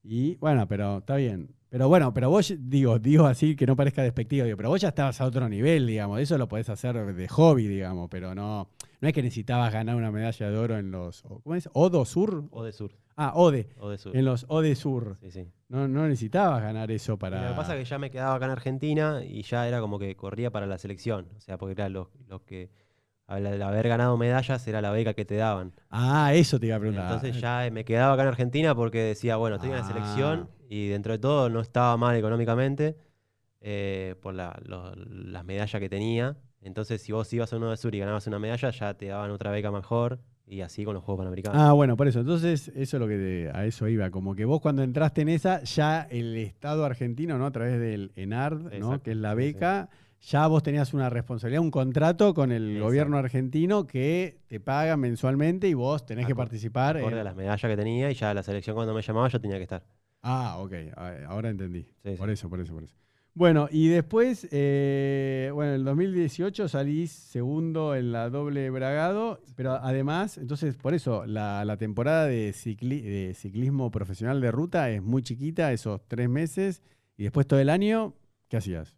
Y bueno, pero está bien. Pero bueno, pero vos, digo, digo así que no parezca despectivo, digo, pero vos ya estabas a otro nivel, digamos. Eso lo podés hacer de hobby, digamos, pero no, no es que necesitabas ganar una medalla de oro en los. ¿Cómo es? ¿Odo Sur? O de Sur. Ah, Ode. O de Sur. En los Ode Sur. Sí, sí. No, no necesitabas ganar eso para. Lo que pasa es que ya me quedaba acá en Argentina y ya era como que corría para la selección. O sea, porque eran los, los que al al haber ganado medallas era la beca que te daban. Ah, eso te iba a preguntar. Entonces ya eh, me quedaba acá en Argentina porque decía, bueno, estoy en la Ah. selección y dentro de todo no estaba mal económicamente eh, por la- lo- las medallas que tenía. Entonces si vos ibas a uno de sur y ganabas una medalla, ya te daban otra beca mejor y así con los Juegos Panamericanos. Ah, bueno, por eso. Entonces, eso es lo que te- a eso iba. Como que vos cuando entraste en esa, ya el Estado argentino, ¿no? A través del ENARD, ¿no? Que es la sí. Ya vos tenías una responsabilidad, un contrato con el Exacto. gobierno argentino que te paga mensualmente y vos tenés que participar. Acorde en- a las medallas que tenía y ya la selección cuando me llamaba yo tenía que estar. Ah, ok. Ah, Ahora entendí. Sí, por sí. eso, por eso, por eso. Bueno, y después, eh, bueno, en el 2018 salís segundo en la doble bragado, pero además, entonces, por eso, la, la temporada de, cicli- de ciclismo profesional de ruta es muy chiquita, esos tres meses, y después todo el año, ¿qué hacías?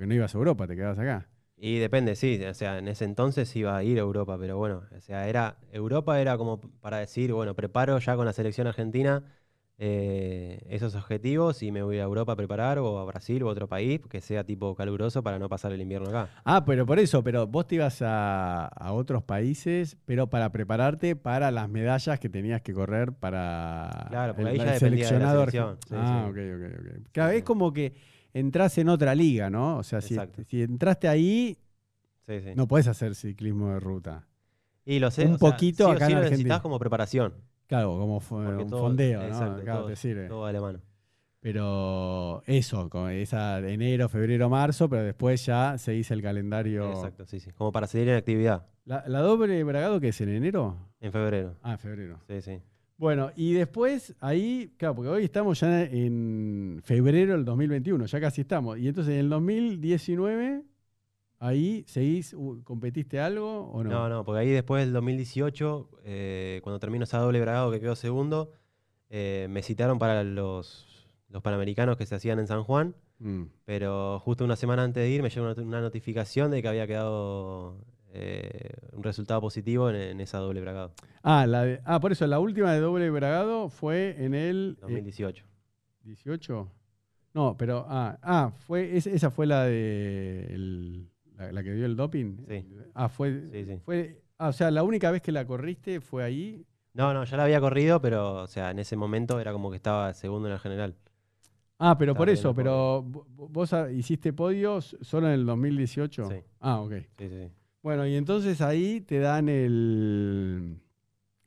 Porque no ibas a Europa, te quedabas acá. Y depende, sí, o sea, en ese entonces iba a ir a Europa, pero bueno, o sea, era Europa era como para decir, bueno, preparo ya con la selección argentina eh, esos objetivos y me voy a Europa a preparar o a Brasil o a otro país que sea tipo caluroso para no pasar el invierno acá. Ah, pero por eso, pero vos te ibas a, a otros países, pero para prepararte para las medallas que tenías que correr para Claro, porque el, ahí ya el dependía de la seleccionado selección, sí, ah, sí. ok, ok, ok. Claro, Sí, es como que entras en otra liga, ¿no? O sea, si, entraste ahí, Sí, sí. no podés hacer ciclismo de ruta. y lo sé, un o sea, poquito sí o acá en lo necesitas como preparación. Claro, como porque un todo- fondeo, ¿no? exacto, Claro, todo- te sirve. Todo de la mano. Pero eso, con esa de enero, febrero, marzo, pero después ya seguís el calendario. Exacto, sí, sí. Como para seguir en actividad ¿La, la doble bragado que es en enero? en febrero. Ah, febrero. Sí, sí. Bueno, y después ahí, claro, porque hoy estamos ya en febrero del 2021, ya casi estamos. Y entonces en el 2019, ahí seguís, uh, ¿competiste algo o no? No, no, porque ahí después del 2018, eh, cuando termino esa doble bragado que quedó segundo, eh, me citaron para los, los Panamericanos que se hacían en San Juan, Mm. pero justo una semana antes de ir me llegó una, una notificación de que había quedado eh, un resultado positivo en, en esa doble bragado, Ah, la de- ah, por eso, la última de doble bragado fue en el eh, 2018. 18. No, pero, ah, ah fue, es- esa fue la de el- la, la que dio el doping. Sí. Ah, fue, Sí, sí. fue, ah, o sea, la única vez que la corriste fue ahí. No, no, ya la había corrido, pero o sea, en ese momento era como que estaba segundo en la general. Ah, pero por eso, pero vo- vos ah, hiciste podios solo en el 2018. Sí. Ah, ok. Sí, sí, sí. Bueno, y entonces ahí te dan el.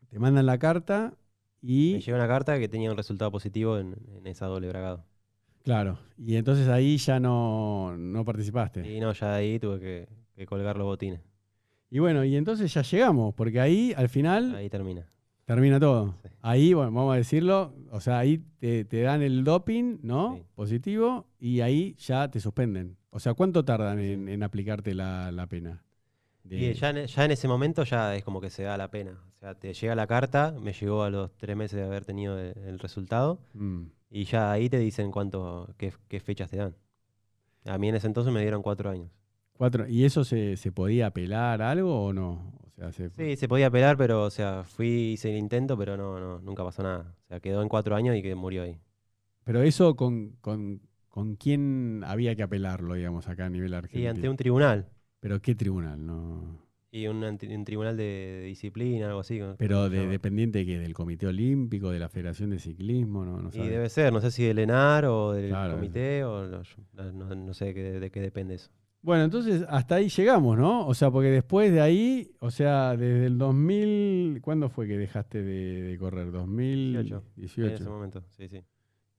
Te mandan la carta Me y. llegó una carta que tenía un resultado positivo en, en esa doble bragado. Claro. Y entonces ahí ya no, no participaste. Y no, ya ahí tuve que, que colgar los botines. Y bueno, y entonces ya llegamos, porque ahí al final Ahí termina. termina todo. Sí. Ahí, bueno, vamos a decirlo, o sea, ahí te, te dan el doping, ¿no? Sí. Positivo, y ahí ya te suspenden. O sea, ¿cuánto tardan en, en aplicarte la, la pena? De- Y ya en, ya en ese momento ya es como que se da la pena. O sea, te llega la carta, me llegó a los tres meses de haber tenido el, el resultado, Mm. y ya ahí te dicen cuánto, qué, qué fechas te dan. A mí en ese entonces me dieron cuatro años. Cuatro. ¿Y eso se, se podía apelar algo o no? O sea, se, Sí, se podía apelar, pero o sea, fui, hice el intento, pero no, no, nunca pasó nada. O sea, quedó en cuatro años y que murió ahí. Pero eso con, con, con quién había que apelarlo, digamos, acá a nivel Y argentino. ante un tribunal. Pero qué tribunal, no. Y un, un tribunal de, de disciplina, algo así. ¿no? Pero ¿Cómo se de, dependiente que del Comité Olímpico, de la Federación de Ciclismo, no, no Y debe ser, no sé si del ENAR o del Claro. comité, o los- no, no sé de qué, de qué depende eso. Bueno, entonces hasta ahí llegamos, ¿no? O sea, porque después de ahí, o sea, desde el 2000, ¿cuándo fue que dejaste de, de correr? 18. 2018. En ese momento, sí, sí.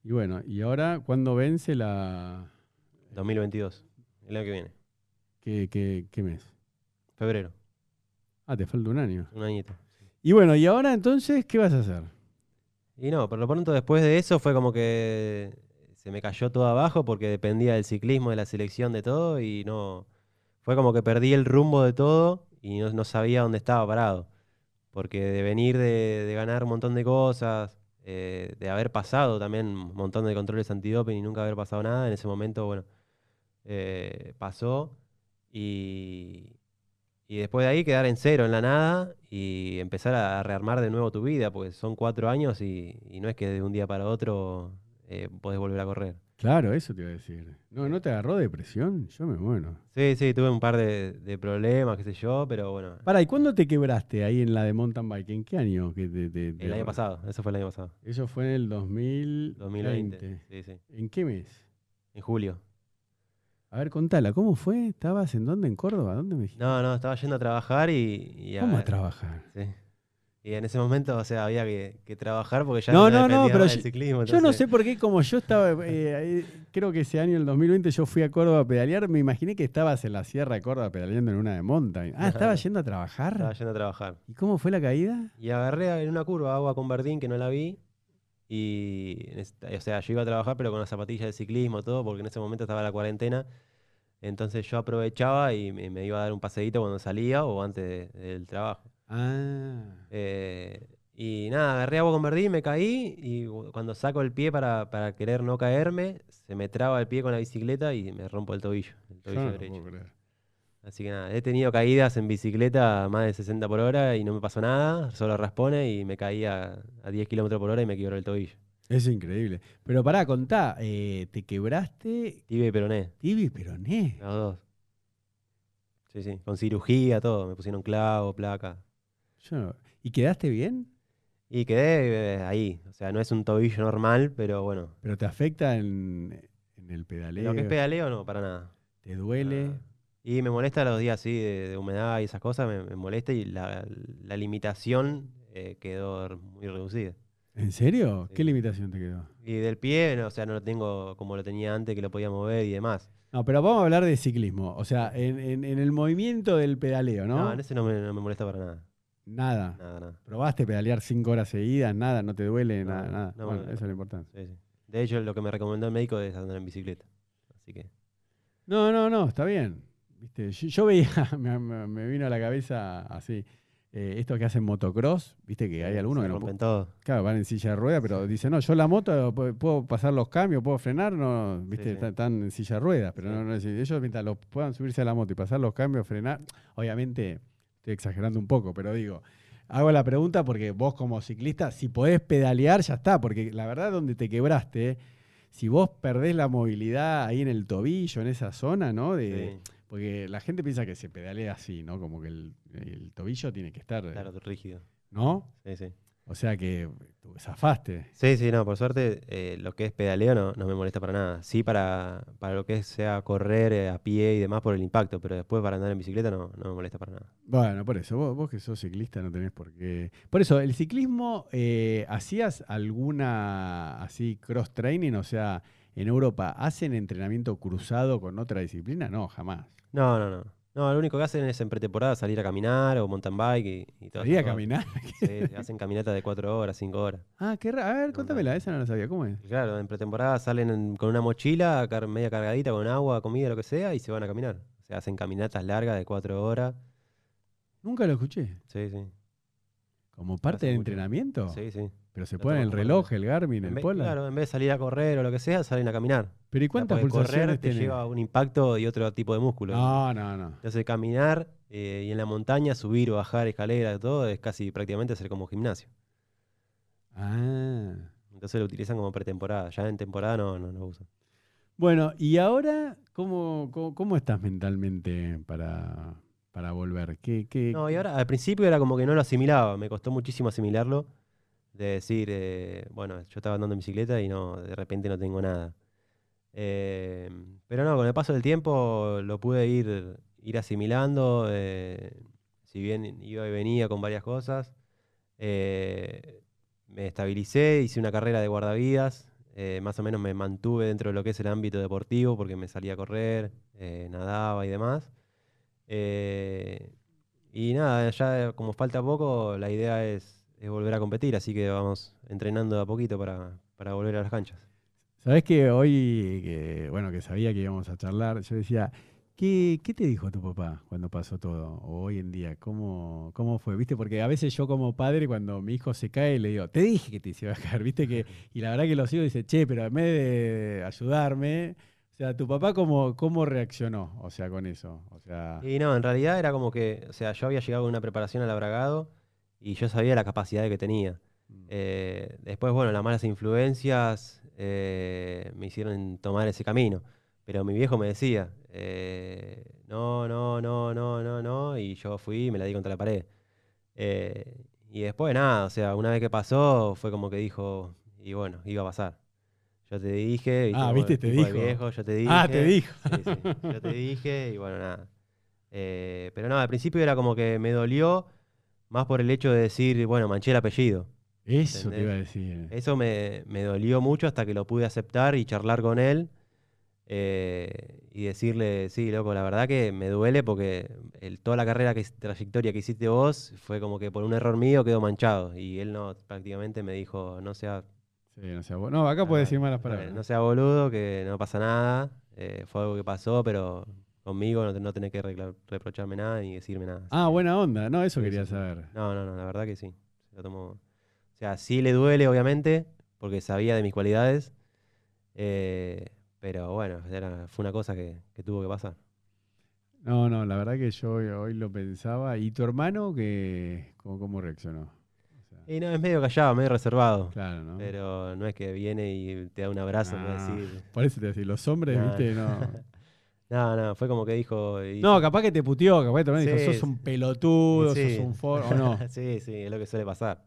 Y bueno, y ahora, ¿cuándo vence la... 2022, el año que viene, ¿Qué, qué, qué mes? febrero, Ah, te falta un año. un añito. Y bueno, ¿y ahora entonces qué vas a hacer? Y no, por lo pronto después de eso fue como que se me cayó todo abajo porque dependía del ciclismo, de la selección, de todo y no... Fue como que perdí el rumbo de todo y no, no sabía dónde estaba parado. Porque de venir de, de ganar un montón de cosas, eh, de haber pasado también un montón de controles antidoping y nunca haber pasado nada, en ese momento, bueno, eh, pasó y, y después de ahí quedar en cero, en la nada, y empezar a rearmar de nuevo tu vida, porque son cuatro años y, y no es que de un día para otro eh, podés volver a correr. Claro, eso te iba a decir. No, ¿no te agarró depresión? Yo me muero. Sí, sí, tuve un par de, de problemas, qué sé yo, pero bueno, Pará, ¿y cuándo te quebraste ahí en la de mountain bike? ¿En qué año? que te- te- te- el año pasado, eso fue el año pasado, Eso fue en el 2020. 2020. Sí, sí, ¿En qué mes? en julio. A ver, contala, ¿cómo fue? ¿Estabas en dónde? ¿En Córdoba? ¿Dónde me dijiste? No, no, estaba yendo a trabajar y... y ¿Cómo a trabajar? Sí. Y en ese momento, o sea, había que, que trabajar porque ya No, no, no, no, pero yo- ciclismo. Yo no sé por qué, como yo estaba, eh, ahí, creo que ese año, el 2020, yo fui a Córdoba a pedalear, me imaginé que estabas en la Sierra de Córdoba pedaleando en una de montaña. Ah, ¿estabas yendo a trabajar? Estaba yendo a trabajar. ¿Y cómo fue la caída? Y agarré en una curva agua con Verdín que no la vi. Y, o sea, yo iba a trabajar, pero con las zapatillas de ciclismo, todo, porque en ese momento estaba la cuarentena. Entonces yo aprovechaba y me, me iba a dar un paseíto cuando salía o antes de- del trabajo. Ah. Eh, y nada, agarré agua con Verdín, me caí y cu- cuando saco el pie para, para querer no caerme, se me traba el pie con la bicicleta y me rompo el tobillo, el yo tobillo no lo derecho. puedo creer. Así que nada, he tenido caídas en bicicleta a más de 60 por hora y no me pasó nada, solo raspone y me caí a, a 10 kilómetros por hora y me quebró el tobillo. Es increíble. Pero pará, contá, eh, te quebraste Tibia y peroné, tibia y peroné. los dos. Sí, sí, con cirugía, todo, me pusieron clavo, placa. Yo no- ¿Y quedaste bien? Y quedé eh, ahí, o sea, no es un tobillo normal, pero bueno. ¿Pero te afecta en, en el pedaleo? Lo que es pedaleo, no, para nada. ¿Te duele? Y me molesta los días así de, de humedad y esas cosas, me, me molesta y la, la limitación eh, quedó muy reducida. ¿En serio? Sí. ¿Qué limitación te quedó? Y del pie, no, o sea, no lo tengo como lo tenía antes, que lo podía mover y demás. No, pero vamos a hablar de ciclismo. O sea, en, en- en el movimiento del pedaleo, ¿no? No, en ese no me, no me molesta para nada. Nada. Nada, nada. ¿Probaste pedalear cinco horas seguidas? Nada, no te duele, No, nada, nada. no, bueno, eso es lo importante. Sí, sí. De hecho, lo que me recomendó el médico es andar en bicicleta. Así que. No, no, no, está bien. Viste, yo, yo veía, (laughs) me vino a la cabeza así, eh, estos que hacen motocross, viste que hay algunos que no todo. claro, van en silla de rueda, pero dicen, no, yo la moto pu- puedo pasar los cambios, puedo frenar, no, viste, sí. Están, están en silla de ruedas, pero Sí. no, no, ellos mientras lo puedan subirse a la moto y pasar los cambios, frenar, obviamente estoy exagerando un poco, pero digo, hago la pregunta porque vos como ciclista, si podés pedalear, ya está, porque la verdad donde te quebraste, si vos perdés la movilidad ahí en el tobillo, en esa zona, ¿no? De, Sí, Porque la gente piensa que se pedalea así, ¿no? Como que el, el tobillo tiene que estar, claro, rígido. ¿no? Sí, sí. O sea que tú zafaste. Sí, sí, no, por suerte eh, lo que es pedaleo no, no me molesta para nada. Sí para, para lo que sea correr eh, a pie y demás por el impacto, pero después para andar en bicicleta no, no me molesta para nada. Bueno, por eso, vos, vos que sos ciclista no tenés por qué. Por eso, el ciclismo, eh, ¿hacías alguna así cross training? O sea, en Europa, ¿hacen entrenamiento cruzado con otra disciplina? No, jamás. No, no, no. No, lo único que hacen es en pretemporada salir a caminar o mountain bike y, y todo ¿Salir a caminar? Sí, hacen caminatas de cuatro horas, cinco horas. ah, qué raro. A ver, contámela, esa no la sabía. ¿Cómo es? Claro, en pretemporada salen en- con una mochila car- media cargadita con agua, comida, lo que sea, y se van a caminar. O sea, hacen caminatas largas de cuatro horas. Nunca lo escuché. Sí, sí. ¿Como parte del entrenamiento? Sí, sí. Pero se pone el reloj, el Garmin, En el Polar. claro, en vez de salir a correr o lo que sea, salen a caminar. Pero ¿y O sea, cuántas pulsaciones correr te lleva un impacto y otro tipo de músculo. No, no, no. Entonces caminar eh, y en la montaña subir o bajar escaleras, todo es casi prácticamente hacer como gimnasio. Ah. Entonces lo utilizan como pretemporada. Ya en temporada no, no lo usan. Bueno, y ahora, ¿cómo, cómo, cómo estás mentalmente para, para volver? ¿Qué, qué, No, y ahora al principio era como que no lo asimilaba. Me costó muchísimo asimilarlo. De decir, eh, bueno, yo estaba andando en bicicleta y no, de repente no tengo nada. Eh, pero no, con el paso del tiempo lo pude ir, ir asimilando. eh, si bien iba y venía con varias cosas, me estabilicé, hice una carrera de guardavidas. más o menos me mantuve dentro de lo que es el ámbito deportivo porque me salía a correr, nadaba y demás. Y nada, ya como falta poco, la idea es, es volver a competir, así que vamos entrenando de a poquito para, para volver a las canchas. Sabés que hoy, que, bueno, que sabía que íbamos a charlar, yo decía, ¿qué, qué te dijo tu papá cuando pasó todo? O hoy en día, ¿cómo, cómo fue? ¿Viste? Porque a veces yo como padre, cuando mi hijo se cae, le digo, te dije que te iba a caer, ¿viste? que Y la verdad que los hijos dicen, che, pero en vez de ayudarme, o sea, ¿tu papá cómo, cómo reaccionó? O sea, con eso. O sea, Y no, en realidad era como que, o sea, yo había llegado con una preparación al abragado y yo sabía la capacidad que tenía. mm, Eh, después, bueno, las malas influencias eh, me hicieron tomar ese camino. Pero mi viejo me decía, eh, no, no, no, no, no, no, y yo fui y me la di contra la pared. Y después nada, o sea, una vez que pasó, fue como que dijo, y bueno, iba a pasar. Yo te dije, Ah, como viste, te tipo de dijo. viejo, yo te dije. Ah, te dijo. Sí, sí, yo te dije y bueno, nada. Pero no, al principio era como que me dolió, más por el hecho de decir, bueno, manché el apellido. Eso te iba a decir. Eso me, me dolió mucho hasta que lo pude aceptar y charlar con él eh, y decirle, sí, loco, la verdad que me duele porque el- toda la carrera, que, trayectoria que hiciste vos fue como que por un error mío quedó manchado. Y él no, prácticamente me dijo, no sea, Sí, no, sea, no, acá puedes decir malas palabras. no sea boludo, que no pasa nada. eh, fue algo que pasó, pero conmigo no, no tenés que reprocharme nada ni decirme nada. Ah, buena onda. No, eso Sí, quería sí, saber. No, no, no, la verdad que sí. Se lo tomó- O sea, sí le duele, obviamente, porque sabía de mis cualidades. eh, pero bueno, era- fue una cosa que, que tuvo que pasar. No, no, la verdad que yo hoy, hoy lo pensaba. ¿Y tu hermano que cómo, cómo reaccionó? Y no, es medio callado, medio reservado. claro, ¿no? Pero no es que viene y te da un abrazo, Ah, decir. Por eso te decía, los hombres, viste, no. (laughs) No, no, fue como que dijo. y- No, capaz que te puteó, capaz que también dijo, Sí, sos sí. un pelotudo, Sí. sos un for, o no. (laughs) sí, sí, es lo que suele pasar.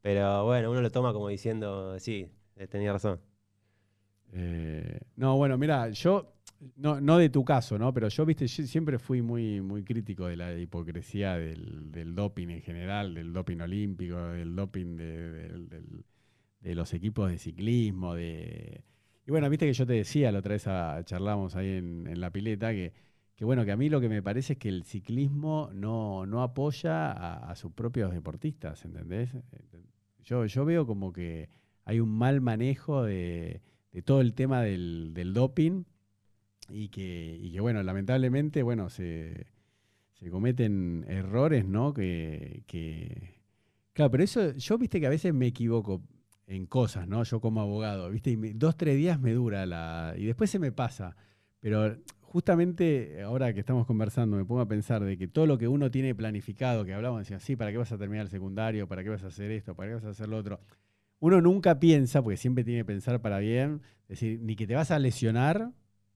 Pero bueno, uno lo toma como diciendo, sí, eh, tenía razón. Eh, no, bueno, mira, yo, no, no de tu caso, ¿no? Pero yo, viste, yo siempre fui muy, muy crítico de la hipocresía del, del doping en general, del doping olímpico, del doping de, de los equipos de ciclismo, de... Y bueno, viste que yo te decía, la otra vez ah, charlamos ahí en, en la pileta, que, que bueno, que a mí lo que me parece es que el ciclismo no, no apoya a, a sus propios deportistas, ¿entendés? Yo, yo veo como que hay un mal manejo de, de todo el tema del, del doping y que, y que, bueno, lamentablemente, bueno, se, se cometen errores, ¿no? Que, que- Claro, pero eso, yo viste que a veces me equivoco en cosas, ¿no? Yo como abogado, ¿viste? Y me- dos, tres días me dura la... Y después se me pasa. Pero justamente ahora que estamos conversando, me pongo a pensar de que todo lo que uno tiene planificado, que hablamos, decía, sí, ¿para qué vas a terminar el secundario? ¿Para qué vas a hacer esto? ¿Para qué vas a hacer lo otro? Uno nunca piensa, porque siempre tiene que pensar para bien, es decir, ni que te vas a lesionar,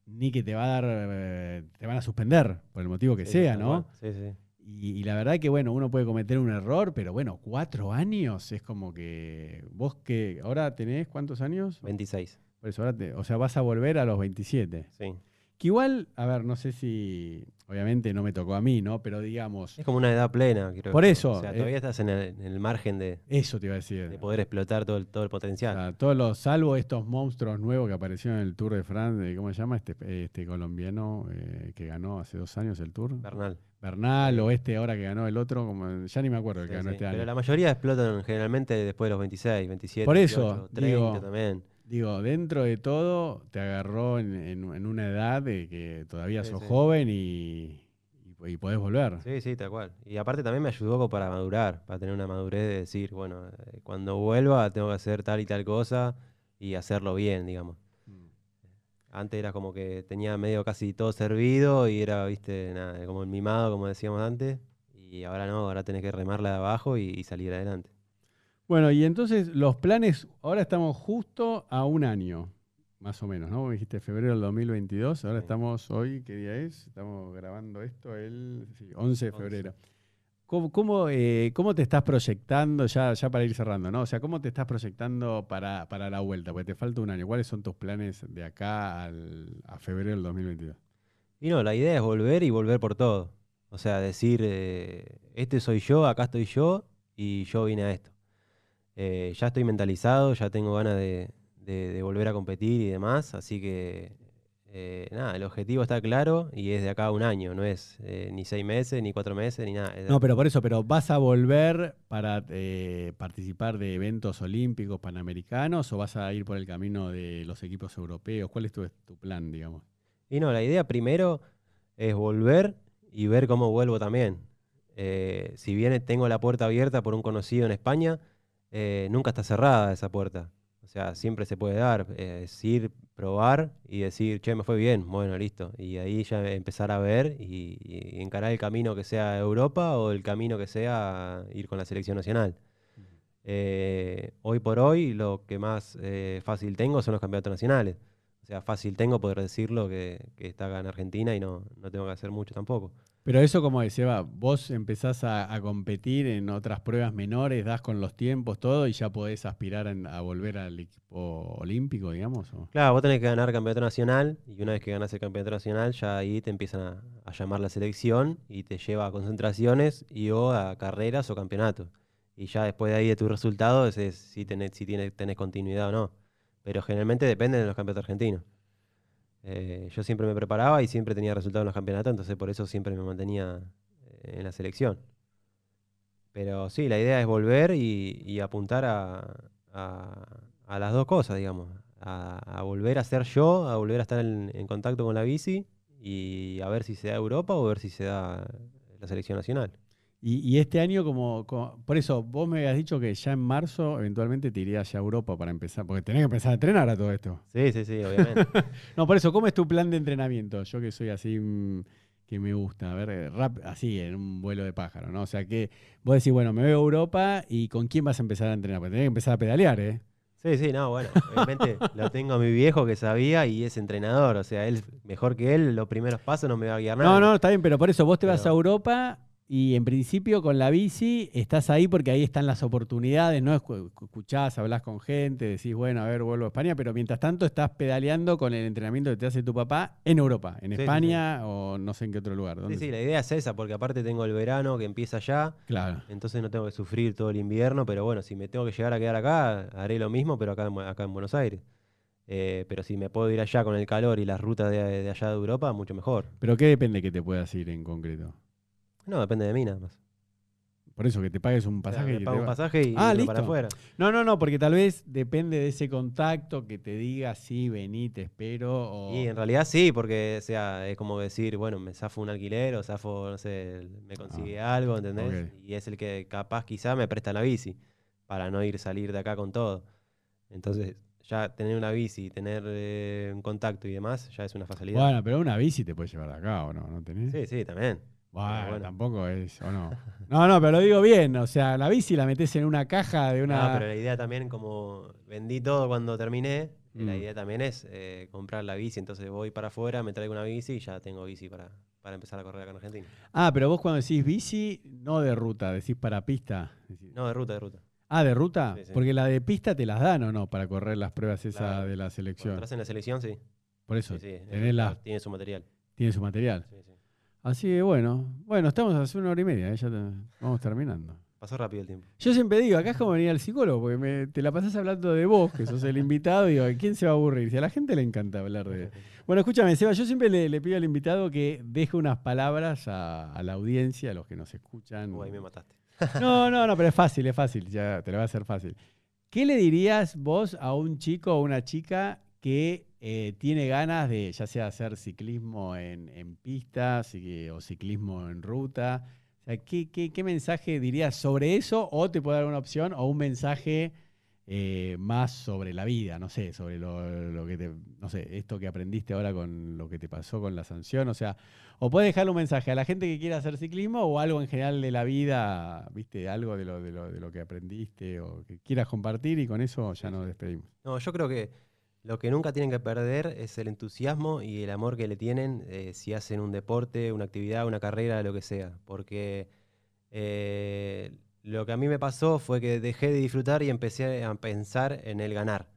ni que te va a dar, eh, te van a suspender, por el motivo que Sí, sea, ¿no? Sí, sí. Y, y la verdad que, bueno, uno puede cometer un error, pero bueno, cuatro años es como que vos que ahora tenés cuántos años? 26. Por eso, ahora te- o sea, vas a volver a los 27. Sí. Que igual, a ver, no sé si, obviamente no me tocó a mí, ¿no? Pero digamos, Es como una edad plena, creo. Por eso, O sea, eh. todavía estás en el, en el margen de, eso te iba a decir. de poder explotar todo el, todo el O potencial. sea, todos los, salvo estos monstruos nuevos que aparecieron en el Tour de France, ¿cómo se llama? Este, este colombiano eh, que ganó hace dos años el Tour. Bernal. Bernal o este ahora que ganó el otro, como, ya ni me acuerdo el Sí, que ganó sí. este Pero año. la mayoría explotan generalmente después de los 26, 27, Por eso, 28, 30 digo, también. Digo, dentro de todo, te agarró en, en- en una edad de que todavía Sí, sos joven y, y, y podés volver. Sí, sí, tal cual. Y aparte también me ayudó para madurar, para tener una madurez de decir, bueno, eh, cuando vuelva tengo que hacer tal y tal cosa y hacerlo bien, digamos. Antes era como que tenía medio casi todo servido y era, viste, nada, como el mimado, como decíamos antes. Y ahora no, ahora tenés que remarla de abajo y, y salir adelante. Bueno, y entonces los planes, ahora estamos justo a un año, más o menos, ¿no? Dijiste febrero del 2022, ahora Sí. estamos hoy, ¿qué día es? Estamos grabando esto el sí, 11 de 11. ¿Cómo, cómo, eh, cómo te estás proyectando, ya, ya para ir cerrando, ¿no? O sea, ¿cómo te estás proyectando para, para la vuelta? Porque te falta un año. ¿Cuáles son tus planes de acá a febrero del 2022? Y no, la idea es volver y volver por todo. O sea, decir, eh, este soy yo, acá estoy yo y yo vine a esto. Eh, ya estoy mentalizado, ya tengo ganas de- de volver a competir y demás, así que eh, nada, el objetivo está claro y es de acá a un año, no es eh, ni seis meses, ni cuatro meses, ni nada. No, pero por eso, pero ¿vas a volver para eh, participar de eventos olímpicos panamericanos o vas a ir por el camino de los equipos europeos? ¿Cuál es tu, tu plan, digamos? Y no, la idea primero es volver y ver cómo vuelvo también. Si bien tengo la puerta abierta por un conocido en España, nunca está cerrada esa puerta. O sea, siempre se puede dar. eh, es ir, probar y decir, che, me fue bien, bueno, listo. Y ahí ya empezar a ver y, y encarar el camino que sea Europa o el camino que sea ir con la selección nacional. Eh, hoy por hoy lo que más eh, fácil tengo son los campeonatos nacionales. O sea, fácil tengo poder decirlo que, que está acá en Argentina y no, no tengo que hacer mucho tampoco. Pero eso como decía, vos empezás a, competir en otras pruebas menores, das con los tiempos, todo, y ya podés aspirar a volver al equipo olímpico, digamos. Claro, vos tenés que ganar campeonato nacional y una vez que ganas el campeonato nacional ya ahí te empiezan a, llamar la selección y te lleva a concentraciones y o a carreras o campeonatos. Y ya después de ahí de tus resultados es si tenés, si tiene- tenés continuidad o no. Pero generalmente depende de los campeonatos argentinos. Eh, yo siempre me preparaba y siempre tenía resultados en los campeonatos, entonces por eso siempre me mantenía eh, en la selección. Pero sí, la idea es volver y, apuntar a, las dos cosas, digamos. A, a volver a ser yo, a volver a estar en, en contacto con la bici y a ver si se da Europa o a ver si se da la selección nacional. Y, y este año, como, como- Por eso, vos me habías dicho que ya en marzo eventualmente te irías ya a Europa para empezar, porque tenés que empezar a entrenar a todo esto. Sí, sí, sí, obviamente. (laughs) No, por eso, ¿cómo es tu plan de entrenamiento? Yo que soy así, mm, que me gusta, a ver, eh, rap, así, en un vuelo de pájaro, ¿no? O sea, que vos decís, bueno, me voy a Europa y ¿con quién vas a empezar a entrenar? Porque tenés que empezar a pedalear, ¿eh? Sí, sí, no, bueno, obviamente lo tengo a mi viejo que sabía y es entrenador, o sea, él mejor que él, los primeros pasos no me va a guiar nada. No, no, está bien, pero por eso vos te vas a Europa y en principio con la bici estás ahí porque ahí están las oportunidades, ¿no? Escu- Escuchás, hablas con gente, decís, bueno, a ver, vuelvo a España, pero mientras tanto estás pedaleando con el entrenamiento que te hace tu papá en Europa, en Sí, sí, España o no sé en qué otro lugar. Sí, ¿Dónde? sí, la idea es esa, porque aparte tengo el verano que empieza ya, Claro. entonces no tengo que sufrir todo el invierno, pero bueno, si me tengo que llegar a quedar acá, haré lo mismo, pero acá acá en Buenos Aires. Eh, pero si me puedo ir allá con el calor y las rutas de, de allá de Europa, mucho mejor. Pero ¿qué depende que te puedas ir en concreto? No, depende de mí nada más. Por eso, que te pagues un pasaje. y pago te un va- pasaje y Ah, irme para listo. afuera. No, no, no, porque tal vez depende de ese contacto que te diga, sí, vení, te espero. O... Y en realidad sí, porque o sea, es como decir, bueno, me zafo un alquiler o zafo, no sé, me consigue algo, ¿entendés? Ah. Y es el que capaz quizá me presta la bici para no ir salir de acá con todo. Entonces, ya tener una bici, tener eh, un contacto y demás, ya es una facilidad. Bueno, pero una bici te puede llevar de acá, ¿o no? ¿No tenés? Sí, sí, también. Bueno, bueno. tampoco es, ¿o no? No, no, pero lo digo bien. O sea, la bici la metes en una caja de una. No, pero la idea también, como vendí todo cuando terminé, la Mm. idea también es eh, comprar la bici. Entonces voy para afuera, me traigo una bici y ya tengo bici para, para empezar a correr acá en Argentina. Ah, pero vos cuando decís bici, no de ruta, decís para pista. No, de ruta, de ruta. Ah, de ruta. Sí, sí. Porque la de pista te las dan o no para correr las pruebas esas Claro. de la Cuando selección. entras en la selección, sí. Por eso, Sí, sí, tenés la- tiene su material. tiene su material. Sí, sí. Así que bueno, bueno, estamos hace una hora y media, ¿eh? ya te- vamos terminando. Pasó rápido el tiempo. Yo siempre digo, acá es como venir al psicólogo, porque me- te la pasás hablando de vos, que sos el invitado, y digo, ¿quién se va a aburrir? Si a la gente le encanta hablar de... (laughs) Bueno, escúchame, Seba, yo siempre le, le pido al invitado que deje unas palabras a, a la audiencia, a los que nos escuchan. Ahí me mataste. (laughs) No, no, no, pero es fácil, es fácil, ya te lo va a hacer fácil. ¿Qué le dirías vos a un chico o una chica que eh, tiene ganas de, ya sea hacer ciclismo en, en pistas o ciclismo en ruta? O sea, ¿qué, qué- qué mensaje dirías sobre eso? O te puedo dar una opción o un mensaje eh, más sobre la vida, no sé, sobre lo, lo que te, no sé, esto que aprendiste ahora con lo que te pasó con la sanción, o sea, o puedes dejarle un mensaje a la gente que quiera hacer ciclismo o algo en general de la vida, viste, algo de lo, de lo, de lo que aprendiste o que quieras compartir y con eso ya nos despedimos. No, yo creo que lo que nunca tienen que perder es el entusiasmo y el amor que le tienen eh, si hacen un deporte, una actividad, una carrera, lo que sea. Porque eh, lo que a mí me pasó fue que dejé de disfrutar y empecé a pensar en el ganar,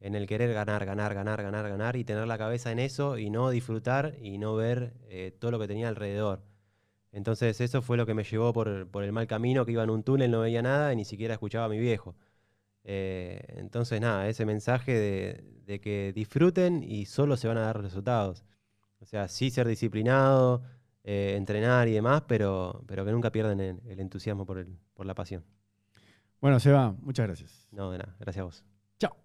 en el querer ganar, ganar, ganar, ganar, ganar y tener la cabeza en eso y no disfrutar y no ver eh, todo lo que tenía alrededor. Entonces eso fue lo que me llevó por, por el mal camino, que iba en un túnel, no veía nada y ni siquiera escuchaba a mi viejo. Eh, entonces, nada, ese mensaje de, que disfruten y solo se van a dar resultados. O sea, sí ser disciplinado, eh, entrenar y demás, pero, pero que nunca pierdan el, entusiasmo por, el, por la pasión. Bueno, Seba, muchas gracias. No, de nada, gracias a vos. Chao.